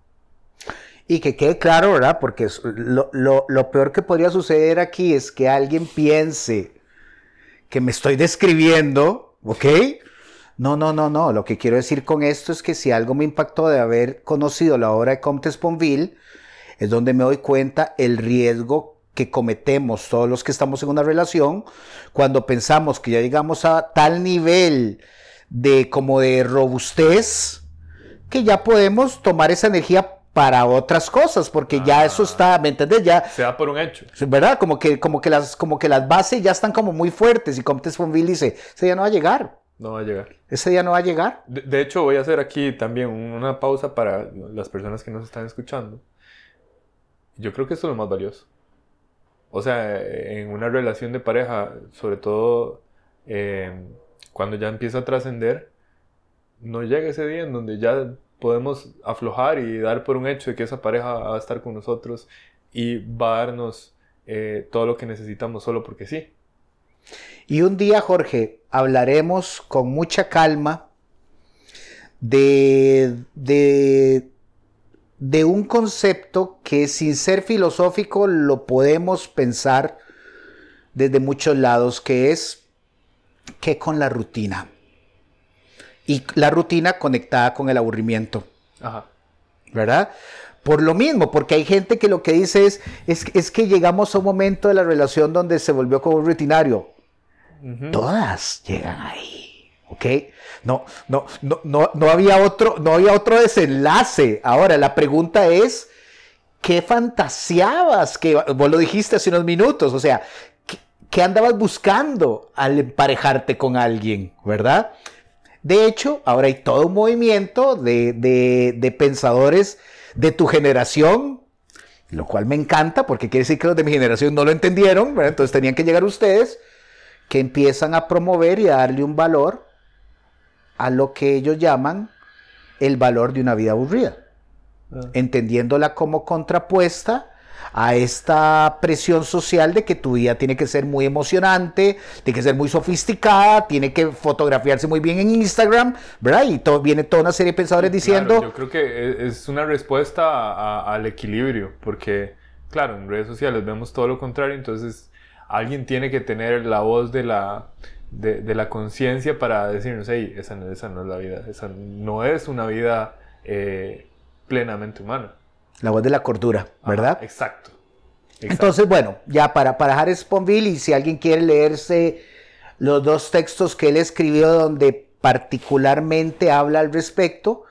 Y que quede claro, ¿verdad? Porque lo, lo, lo, peor que podría suceder aquí es que alguien piense que me estoy describiendo, ¿ok? No, no, no, no. Lo que quiero decir con esto es que si algo me impactó de haber conocido la obra de Comte Sponville, es donde me doy cuenta el riesgo que cometemos todos los que estamos en una relación cuando pensamos que ya llegamos a tal nivel de como de robustez que ya podemos tomar esa energía para otras cosas, porque ya eso ah. está, ¿me entiendes? Ya se da por un hecho. ¿Verdad? Como que, como que las, como que las bases ya están como muy fuertes y Comte Sponville dice, ese día no va a llegar. No va a llegar. Ese día no va a llegar. De, hecho, voy a hacer aquí también una pausa para las personas que nos están escuchando. Yo creo que esto es lo más valioso. O sea, en una relación de pareja, sobre todo eh, cuando ya empieza a trascender, no llega ese día en donde ya podemos aflojar y dar por un hecho de que esa pareja va a estar con nosotros y va a darnos eh, todo lo que necesitamos solo porque sí. Y un día, Jorge, hablaremos con mucha calma de, de, de un concepto que sin ser filosófico lo podemos pensar desde muchos lados, que es que con la rutina. Y la rutina conectada con el aburrimiento. Ajá. ¿Verdad? Por lo mismo, porque hay gente que lo que dice es, es, que llegamos a un momento de la relación donde se volvió como un rutinario. Todas llegan ahí, ¿ok? No, no, no, no, no, había otro, no había otro desenlace. Ahora, la pregunta es, ¿qué fantaseabas? Que vos lo dijiste hace unos minutos, o sea, ¿qué, andabas buscando al emparejarte con alguien, verdad? De hecho, ahora hay todo un movimiento de, de, de pensadores de tu generación, lo cual me encanta porque quiere decir que los de mi generación no lo entendieron, entonces tenían que llegar ustedes, que empiezan a promover y a darle un valor a lo que ellos llaman el valor de una vida aburrida, ah. entendiéndola como contrapuesta a esta presión social de que tu vida tiene que ser muy emocionante, tiene que ser muy sofisticada, tiene que fotografiarse muy bien en Instagram, ¿verdad? Y todo, viene toda una serie de pensadores diciendo... yo creo que e, es una respuesta al equilibrio, porque, claro, en redes sociales vemos todo lo contrario, entonces alguien tiene que tener la voz de la... De, la conciencia para decirnos, hey, esa no, esa no es la vida, esa no es una vida eh, plenamente humana. La voz de la cordura, ¿verdad? exacto, Entonces, bueno, ya para, para dejar Sponville, y si alguien quiere leerse los dos textos que él escribió donde particularmente habla al respecto,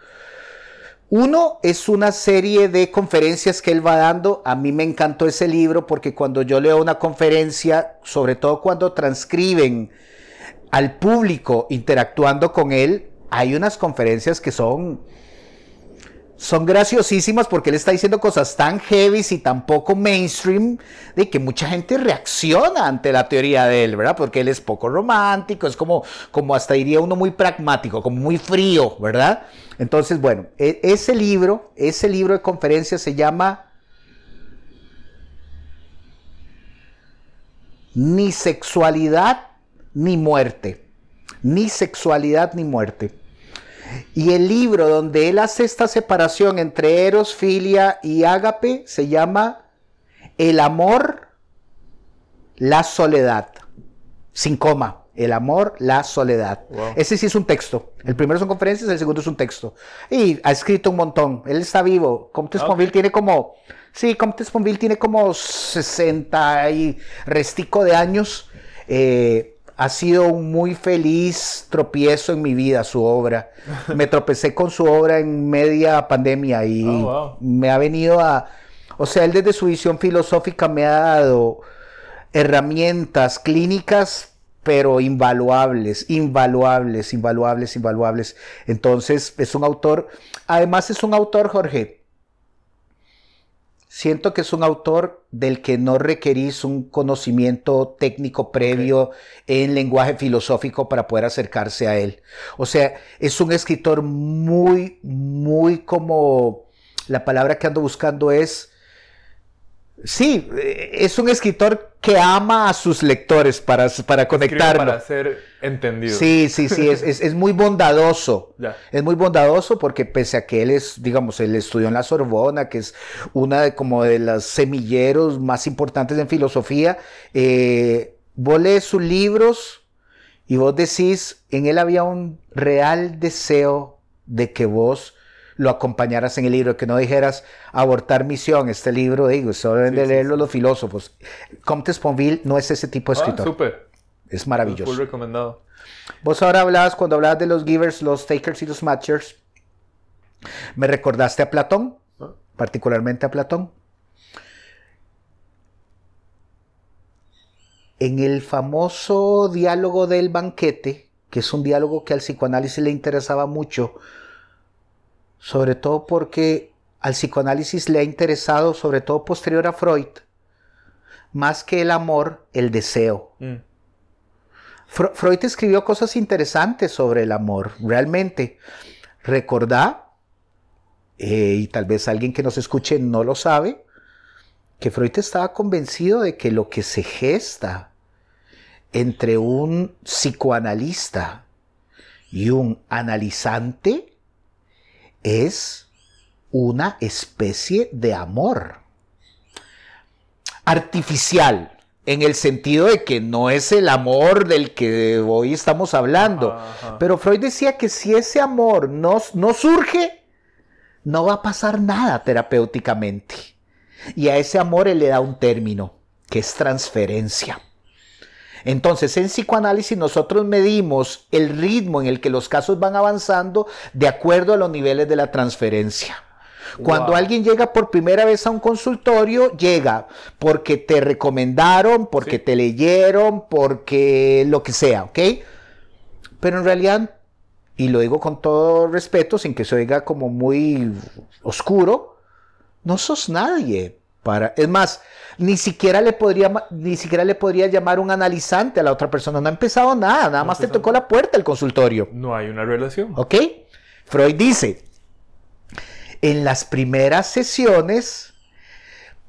uno es una serie de conferencias que él va dando. A mí me encantó ese libro porque cuando yo leo una conferencia, sobre todo cuando transcriben al público interactuando con él, hay unas conferencias que son son graciosísimas porque él está diciendo cosas tan heavy y tan poco mainstream de que mucha gente reacciona ante la teoría de él, ¿verdad? Porque él es poco romántico, es como, como hasta diría uno muy pragmático, como muy frío, ¿verdad? Entonces, bueno, e, ese libro, ese libro de conferencias se llama Ni sexualidad ni muerte. Ni sexualidad ni muerte. Y el libro donde él hace esta separación entre eros, filia y ágape se llama El amor, la soledad. Sin coma. El amor, la soledad. Ese sí es un texto. El primero son conferencias, el segundo es un texto. Y ha escrito un montón. Él está vivo. Comte Sponville tiene como. Sí, Comte Sponville tiene como 60 y restico de años. Eh, ha sido un muy feliz tropiezo en mi vida su obra. Me *laughs* tropecé con su obra en media pandemia y oh, me ha venido a... O sea, él desde su visión filosófica me ha dado herramientas clínicas, pero invaluables, invaluables, invaluables, invaluables. Entonces, es un autor, además es un autor, Jorge, siento que es un autor del que no requerís un conocimiento técnico previo en lenguaje filosófico para poder acercarse a él. O sea, es un escritor muy, muy como la palabra que ando buscando es Sí, eh, es un escritor que ama a sus lectores para, para conectarlo. Para ser entendido. Sí, sí, sí, es, muy bondadoso. *laughs* Es muy bondadoso porque pese a que él es, digamos, él estudió en la Sorbona, que es una de como de los semilleros más importantes en filosofía, eh, vos lees sus libros y vos decís, en él había un real deseo de que vos lo acompañaras en el libro, que no dijeras abortar misión, este libro, digo, solo deben de leerlo los filósofos. Comte Sponville no es ese tipo de ah, escritor. súper. Es maravilloso. Muy recomendado. Vos ahora hablabas, cuando hablabas de los givers, los takers y los matchers, me recordaste a Platón, ah. particularmente a Platón. En el famoso diálogo del banquete, que es un diálogo que al psicoanálisis le interesaba mucho, sobre todo porque al psicoanálisis le ha interesado, sobre todo posterior a Freud, más que el amor, el deseo. Mm. Freud escribió cosas interesantes sobre el amor, realmente. Recordá, eh, y tal vez alguien que nos escuche no lo sabe, que Freud estaba convencido de que lo que se gesta entre un psicoanalista y un analizante es una especie de amor artificial, en el sentido de que no es el amor del que hoy estamos hablando. Pero Freud decía que si ese amor no, no surge, no va a pasar nada terapéuticamente. Y a ese amor él le da un término, que es transferencia. Entonces, en psicoanálisis nosotros medimos el ritmo en el que los casos van avanzando de acuerdo a los niveles de la transferencia. Cuando alguien llega por primera vez a un consultorio, llega porque te recomendaron, porque te leyeron, porque lo que sea, ¿ok? Pero en realidad, y lo digo con todo respeto, sin que se oiga como muy oscuro, no sos nadie para... Es más, ni siquiera le podría, ni siquiera le podría llamar un analizante a la otra persona. No ha empezado nada, nada más te tocó la puerta el consultorio. No hay una relación. ¿Ok? Freud dice, en las primeras sesiones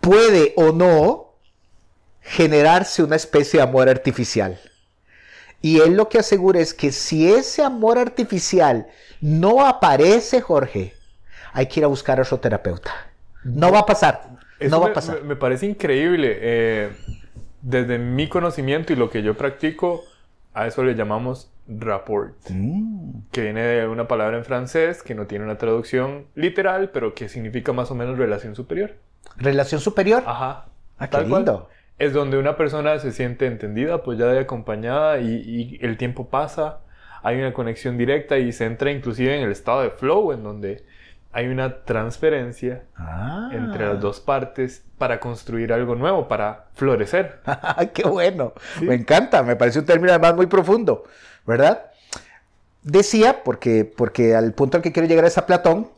puede o no generarse una especie de amor artificial. Y él lo que asegura es que si ese amor artificial no aparece, Jorge, hay que ir a buscar a otro terapeuta. No va a pasar no va a pasar. Me, parece increíble. Eh, desde mi conocimiento y lo que yo practico, a eso le llamamos rapport, mm. que viene de una palabra en francés que no tiene una traducción literal, pero que significa más o menos relación superior. ¿Relación superior? Ajá. Ah, qué lindo. Es donde una persona se siente entendida, apoyada y acompañada y, y el tiempo pasa, hay una conexión directa y se entra inclusive en el estado de flow, en donde hay una transferencia ah. entre las dos partes para construir algo nuevo, para florecer. *laughs* ¡Qué bueno! Me encanta, me parece un término además muy profundo, ¿verdad? Decía, porque, porque al punto al que quiero llegar es a Platón,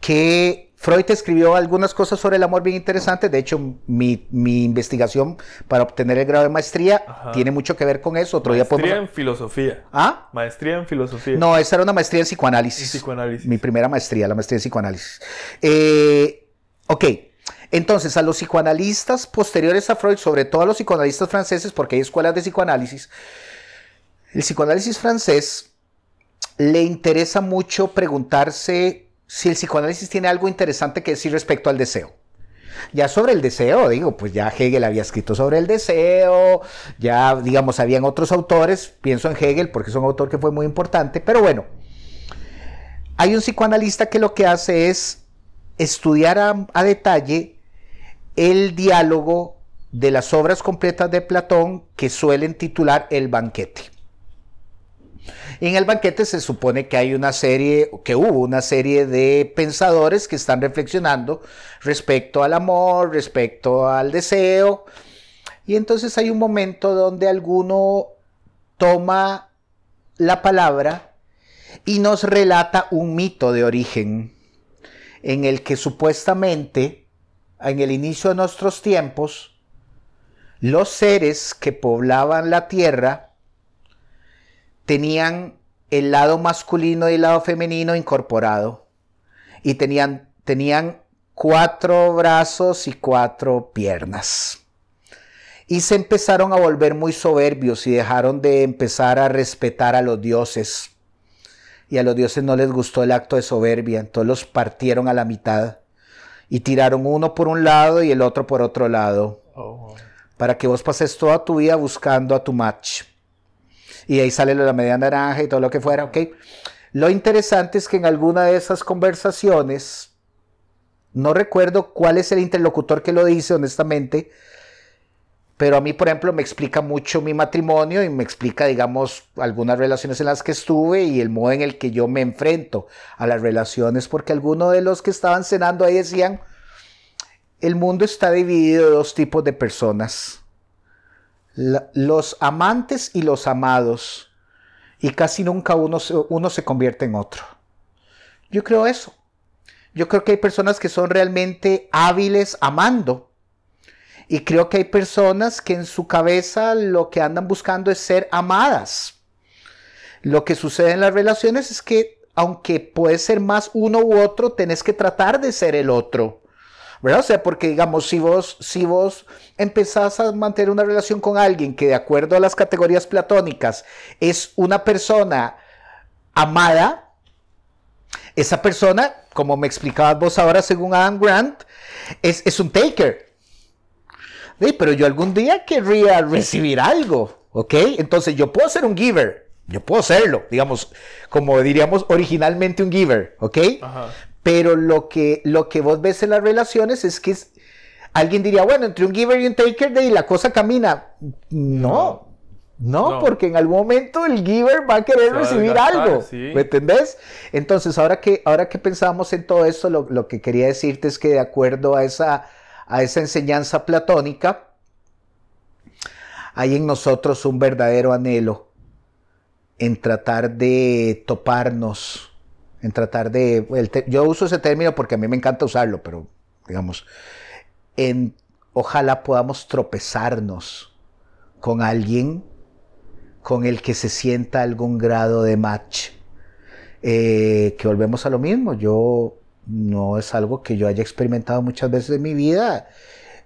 que Freud escribió algunas cosas sobre el amor bien interesantes. De hecho, mi, investigación para obtener el grado de maestría tiene mucho que ver con eso. Otro maestría en filosofía. ¿Ah? Maestría en filosofía. No, esa era una maestría en psicoanálisis. psicoanálisis. Mi primera maestría, la maestría en psicoanálisis. Eh, ok. Entonces, a los psicoanalistas posteriores a Freud, sobre todo a los psicoanalistas franceses, porque hay escuelas de psicoanálisis, el psicoanálisis francés le interesa mucho preguntarse si el psicoanálisis tiene algo interesante que decir respecto al deseo. Ya sobre el deseo, digo, pues ya Hegel había escrito sobre el deseo, ya, digamos, habían otros autores, pienso en Hegel porque es un autor que fue muy importante, pero bueno, hay un psicoanalista que lo que hace es estudiar a, a detalle el diálogo de las obras completas de Platón que suelen titular El banquete. En el banquete se supone que hay una serie, que hubo una serie de pensadores que están reflexionando respecto al amor, respecto al deseo. Y entonces hay un momento donde alguno toma la palabra y nos relata un mito de origen en el que supuestamente en el inicio de nuestros tiempos los seres que poblaban la tierra tenían el lado masculino y el lado femenino incorporado. y tenían, tenían cuatro brazos y cuatro piernas. Y se empezaron a volver muy soberbios y dejaron de empezar a respetar a los dioses. Y a los dioses no les gustó el acto de soberbia, entonces los partieron a la mitad y tiraron uno por un lado y el otro por otro lado. Oh. Para que vos pases toda tu vida buscando a tu match. Y ahí sale la media naranja y todo lo que fuera, ¿ok? Lo interesante es que en alguna de esas conversaciones, no recuerdo cuál es el interlocutor que lo dice, honestamente, pero a mí, por ejemplo, me explica mucho mi matrimonio y me explica, digamos, algunas relaciones en las que estuve y el modo en el que yo me enfrento a las relaciones, porque algunos de los que estaban cenando ahí decían, el mundo está dividido de dos tipos de personas, los amantes y los amados, y casi nunca uno, uno se convierte en otro. Yo creo eso. Yo creo que hay personas que son realmente hábiles amando y creo que hay personas que en su cabeza lo que andan buscando es ser amadas. Lo que sucede en las relaciones es que aunque puede ser más uno u otro, tenés que tratar de ser el otro. ¿Verdad? O sea, porque digamos, si vos, si vos empezás a mantener una relación con alguien que de acuerdo a las categorías platónicas es una persona amada, esa persona, como me explicabas vos ahora según Adam Grant, es, es un taker pero yo algún día querría recibir algo, ¿ok? Entonces yo puedo ser un giver, yo puedo serlo, digamos, como diríamos originalmente un giver, ¿ok? Pero lo que, lo que vos ves en las relaciones es que alguien diría, bueno, entre un giver y un taker, de la cosa camina. No, no, porque en algún momento el giver va a querer recibir algo. ¿Me entendés? Entonces, ahora que, ahora que pensamos en todo esto, lo, lo, que quería decirte es que de acuerdo a esa a esa enseñanza platónica, hay en nosotros un verdadero anhelo en tratar de toparnos, en tratar de... yo uso ese término porque a mí me encanta usarlo, pero digamos, en, ojalá podamos tropezarnos con alguien con el que se sienta algún grado de match. Eh, que volvemos a lo mismo, yo no es algo que yo haya experimentado muchas veces en mi vida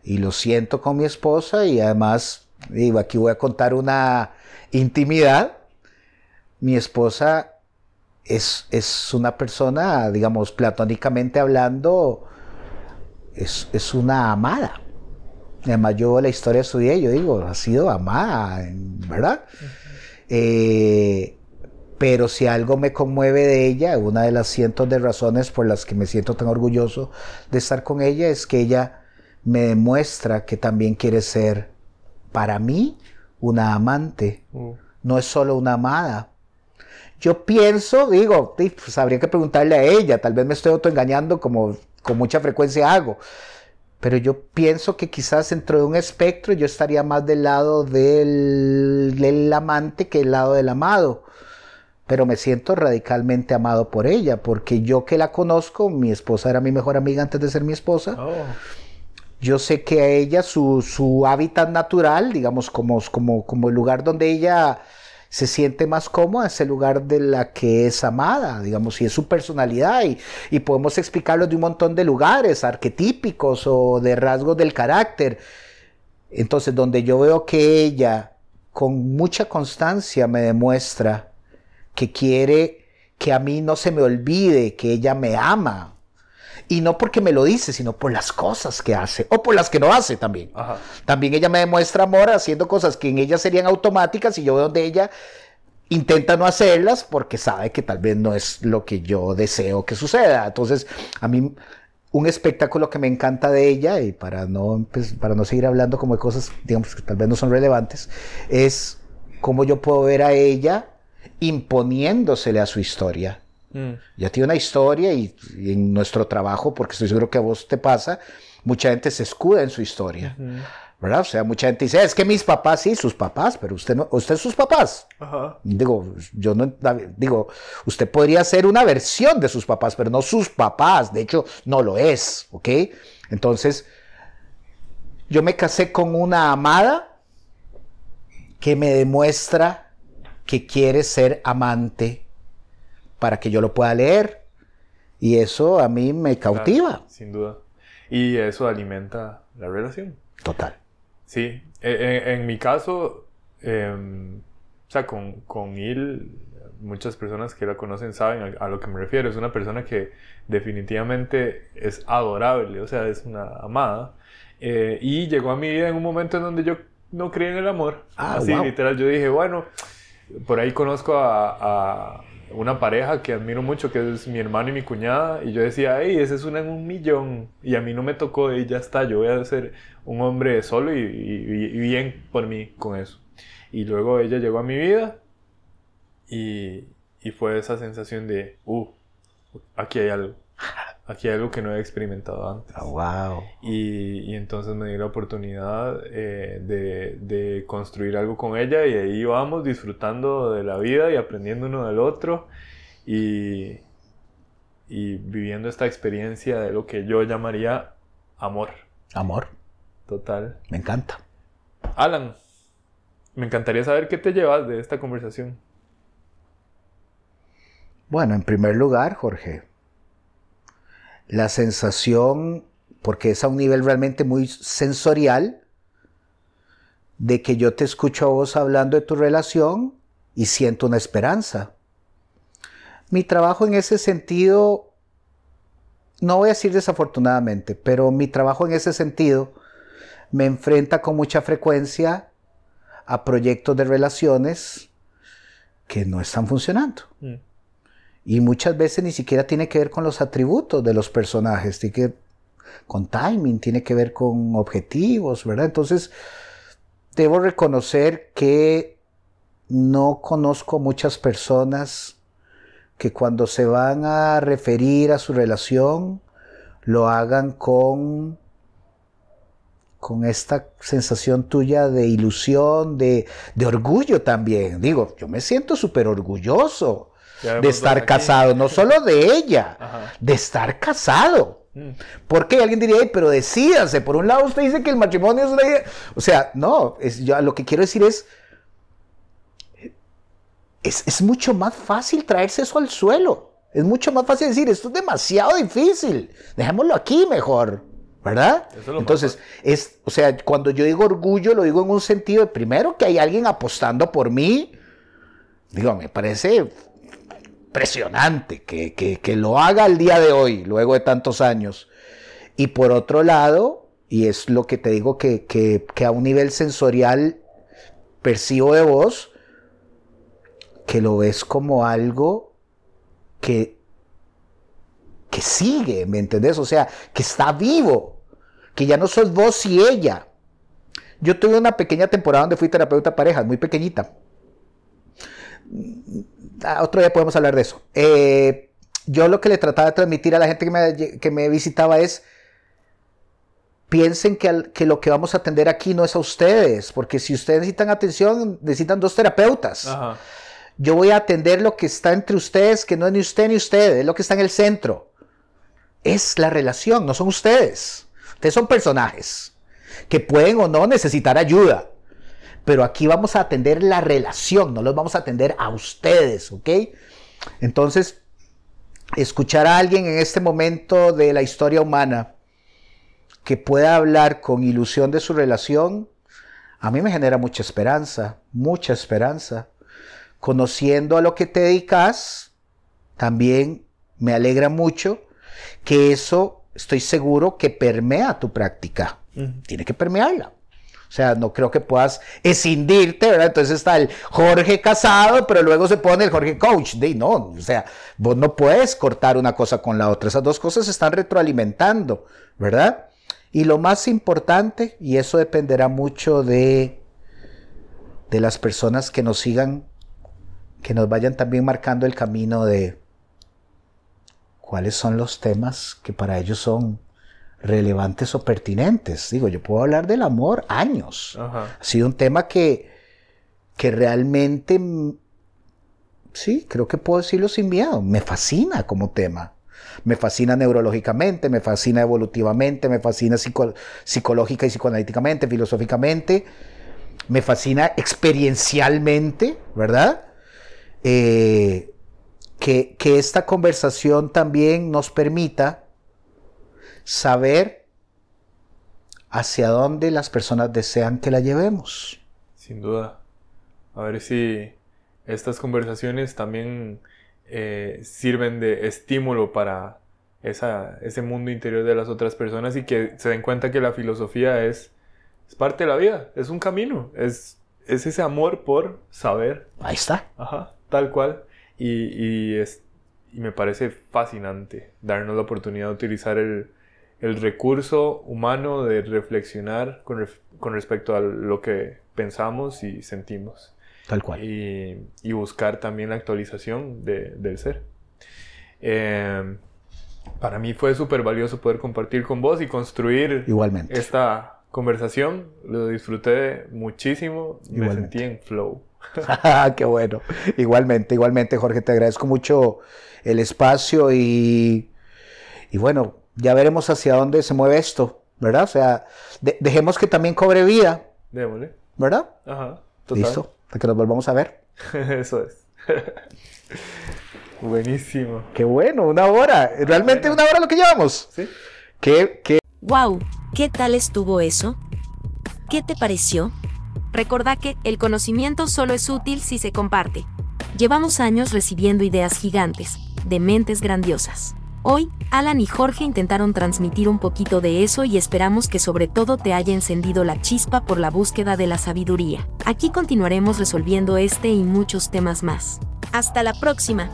y lo siento con mi esposa y además, digo, aquí voy a contar una intimidad. Mi esposa es, es una persona, digamos, platónicamente hablando, es, es una amada. Además, yo la historia día, yo digo, ha sido amada, ¿verdad? pero si algo me conmueve de ella, una de las cientos de razones por las que me siento tan orgulloso de estar con ella es que ella me demuestra que también quiere ser para mí una amante, mm. no es solo una amada. Yo pienso, digo, pues habría que preguntarle a ella, tal vez me estoy autoengañando como con mucha frecuencia hago, pero yo pienso que quizás dentro de un espectro yo estaría más del lado del, del amante que del lado del amado pero me siento radicalmente amado por ella, porque yo que la conozco, mi esposa era mi mejor amiga antes de ser mi esposa. Oh. Yo sé que a ella su, hábitat natural, digamos, como, como, como el lugar donde ella se siente más cómoda, es el lugar de la que es amada, digamos, y es su personalidad, y, y podemos explicarlo de un montón de lugares, arquetípicos o de rasgos del carácter. Entonces, donde yo veo que ella con mucha constancia me demuestra que quiere que a mí no se me olvide que ella me ama. Y no porque me lo dice, sino por las cosas que hace, o por las que no hace también. También ella me demuestra amor haciendo cosas que en ella serían automáticas y yo veo donde ella intenta no hacerlas porque sabe que tal vez no es lo que yo deseo que suceda. Entonces, a mí un espectáculo que me encanta de ella, y para no, pues, para no seguir hablando como de cosas, digamos, que tal vez no son relevantes, es cómo yo puedo ver a ella imponiéndosele a su historia. Mm. Ya tiene una historia y, en nuestro trabajo, porque estoy seguro que a vos te pasa, mucha gente se escuda en su historia. ¿verdad? O sea, mucha gente dice, es que mis papás, sí, sus papás, pero usted no, usted sus papás. Digo, yo no, digo, usted podría ser una versión de sus papás, pero no sus papás, de hecho, no lo es, ¿ok? Entonces, yo me casé con una amada que me demuestra que quiere ser amante para que yo lo pueda leer Y eso a mí me cautiva. Claro, sin duda. Y eso alimenta la relación. Total. Sí. E- En, en mi caso, em, o sea, con, con Il, muchas personas que la conocen saben a, a lo que me refiero. Es una persona que definitivamente es adorable, o sea, es una amada. Eh, y llegó a mi vida en un momento en donde yo no creía en el amor. Ah, Así, wow. literal, yo dije, bueno, por ahí conozco a, a una pareja que admiro mucho, que es mi hermano y mi cuñada, y yo decía, hey, ese es una en un millón, y a mí no me tocó, y ya está, yo voy a ser un hombre solo y, y- bien por mí con eso. Y luego ella llegó a mi vida, y, y fue esa sensación de, uh, aquí hay algo, aquí hay algo que no he experimentado antes. Ah, wow. Y, y entonces me di la oportunidad eh, de, de construir algo con ella y ahí vamos disfrutando de la vida y aprendiendo uno del otro y, y viviendo esta experiencia de lo que yo llamaría amor Amor, total. me encanta. Alan, me encantaría saber qué te llevas de esta conversación. Bueno, en primer lugar, Jorge, la sensación, porque es a un nivel realmente muy sensorial, de que yo te escucho a vos hablando de tu relación y siento una esperanza. Mi trabajo en ese sentido, no voy a decir desafortunadamente, pero mi trabajo en ese sentido me enfrenta con mucha frecuencia a proyectos de relaciones que no están funcionando. Mm. Y muchas veces ni siquiera tiene que ver con los atributos de los personajes, tiene que con timing, tiene que ver con objetivos, ¿verdad? Entonces, debo reconocer que no conozco muchas personas que cuando se van a referir a su relación lo hagan con con esta sensación tuya de ilusión, de, de orgullo también. Digo, yo me siento súper orgulloso de estar casado, no solo de ella, Ajá. de estar casado. Mm. Porque alguien diría, "Ey, pero decídase, por un lado usted dice que el matrimonio es una idea. O sea, no, es, yo lo que quiero decir es, es, es mucho más fácil traerse eso al suelo. Es mucho más fácil decir, esto es demasiado difícil, dejémoslo aquí mejor, ¿verdad? Es Entonces, es, o sea, cuando yo digo orgullo, lo digo en un sentido de, primero, que hay alguien apostando por mí. Digo, me parece impresionante que, que, que lo haga al día de hoy, luego de tantos años. Y por otro lado, y es lo que te digo que, que, que a un nivel sensorial percibo de vos, que lo ves como algo que, que sigue, ¿me entendés? O sea, que está vivo, que ya no sos vos y ella. Yo tuve una pequeña temporada donde fui terapeuta de parejas, muy pequeñita. Ah, Otro día podemos hablar de eso. Eh, yo lo que le trataba de transmitir a la gente que me, que me visitaba es, piensen que, al- que lo que vamos a atender aquí no es a ustedes, porque si ustedes necesitan atención, necesitan dos terapeutas. Ajá. Yo voy a atender lo que está entre ustedes, que no es ni usted ni usted, es lo que está en el centro. Es la relación, no son ustedes. Ustedes son personajes que pueden o no necesitar ayuda. Pero aquí vamos a atender la relación, no los vamos a atender a ustedes, ¿ok? Entonces, escuchar a alguien en este momento de la historia humana que pueda hablar con ilusión de su relación, a mí me genera mucha esperanza, mucha esperanza conociendo a lo que te dedicas, también me alegra mucho que eso, estoy seguro que permea tu práctica. Tiene que permearla. Sea, no creo que puedas escindirte, ¿verdad? Entonces está el Jorge casado, pero luego se pone el Jorge coach. De, no, o sea, vos no puedes cortar una cosa con la otra. Esas dos cosas se están retroalimentando, ¿verdad? Y lo más importante, y eso dependerá mucho de, de las personas que nos sigan que nos vayan también marcando el camino de cuáles son los temas que para ellos son relevantes o pertinentes. Digo, yo puedo hablar del amor años. Ajá. Ha sido un tema que, que realmente, mm, sí, creo que puedo decirlo sin miedo, me fascina como tema. Me fascina neurológicamente, me fascina evolutivamente, me fascina psico- psicológica y psicoanalíticamente, filosóficamente, me fascina experiencialmente, ¿verdad? Eh, que, que esta conversación también nos permita saber hacia dónde las personas desean que la llevemos. Sin duda. A ver si estas conversaciones también eh, sirven de estímulo para esa, ese mundo interior de las otras personas y que se den cuenta que la filosofía es, es parte de la vida, es un camino, es, es ese amor por saber. Ahí está. Ajá, tal cual. Y, y, es, y me parece fascinante darnos la oportunidad de utilizar el, el recurso humano de reflexionar con, ref- con respecto a lo que pensamos y sentimos. Tal cual. Y, y buscar también la actualización de- del ser. Eh, para mí fue súper valioso poder compartir con vos y construir Igualmente. esta conversación. Lo disfruté muchísimo. Me Igualmente. sentí en flow. *laughs* Qué bueno. Igualmente, igualmente, Jorge, te agradezco mucho el espacio y, y bueno, ya veremos hacia dónde se mueve esto, ¿verdad? O sea, de- dejemos que también cobre vida, Démosle. ¿verdad? Ajá. Total. Listo, hasta que nos volvamos a ver. *laughs* Eso es. *laughs* Buenísimo. Qué bueno, una hora. Realmente bueno. una hora lo que llevamos. ¿Sí? Qué, qué ¡Wow! ¿Qué tal estuvo eso? ¿Qué te pareció? Recordá que el conocimiento solo es útil si se comparte. Llevamos años recibiendo ideas gigantes, de mentes grandiosas. Hoy, Alan y Jorge intentaron transmitir un poquito de eso y esperamos que sobre todo te haya encendido la chispa por la búsqueda de la sabiduría. Aquí continuaremos resolviendo este y muchos temas más. Hasta la próxima.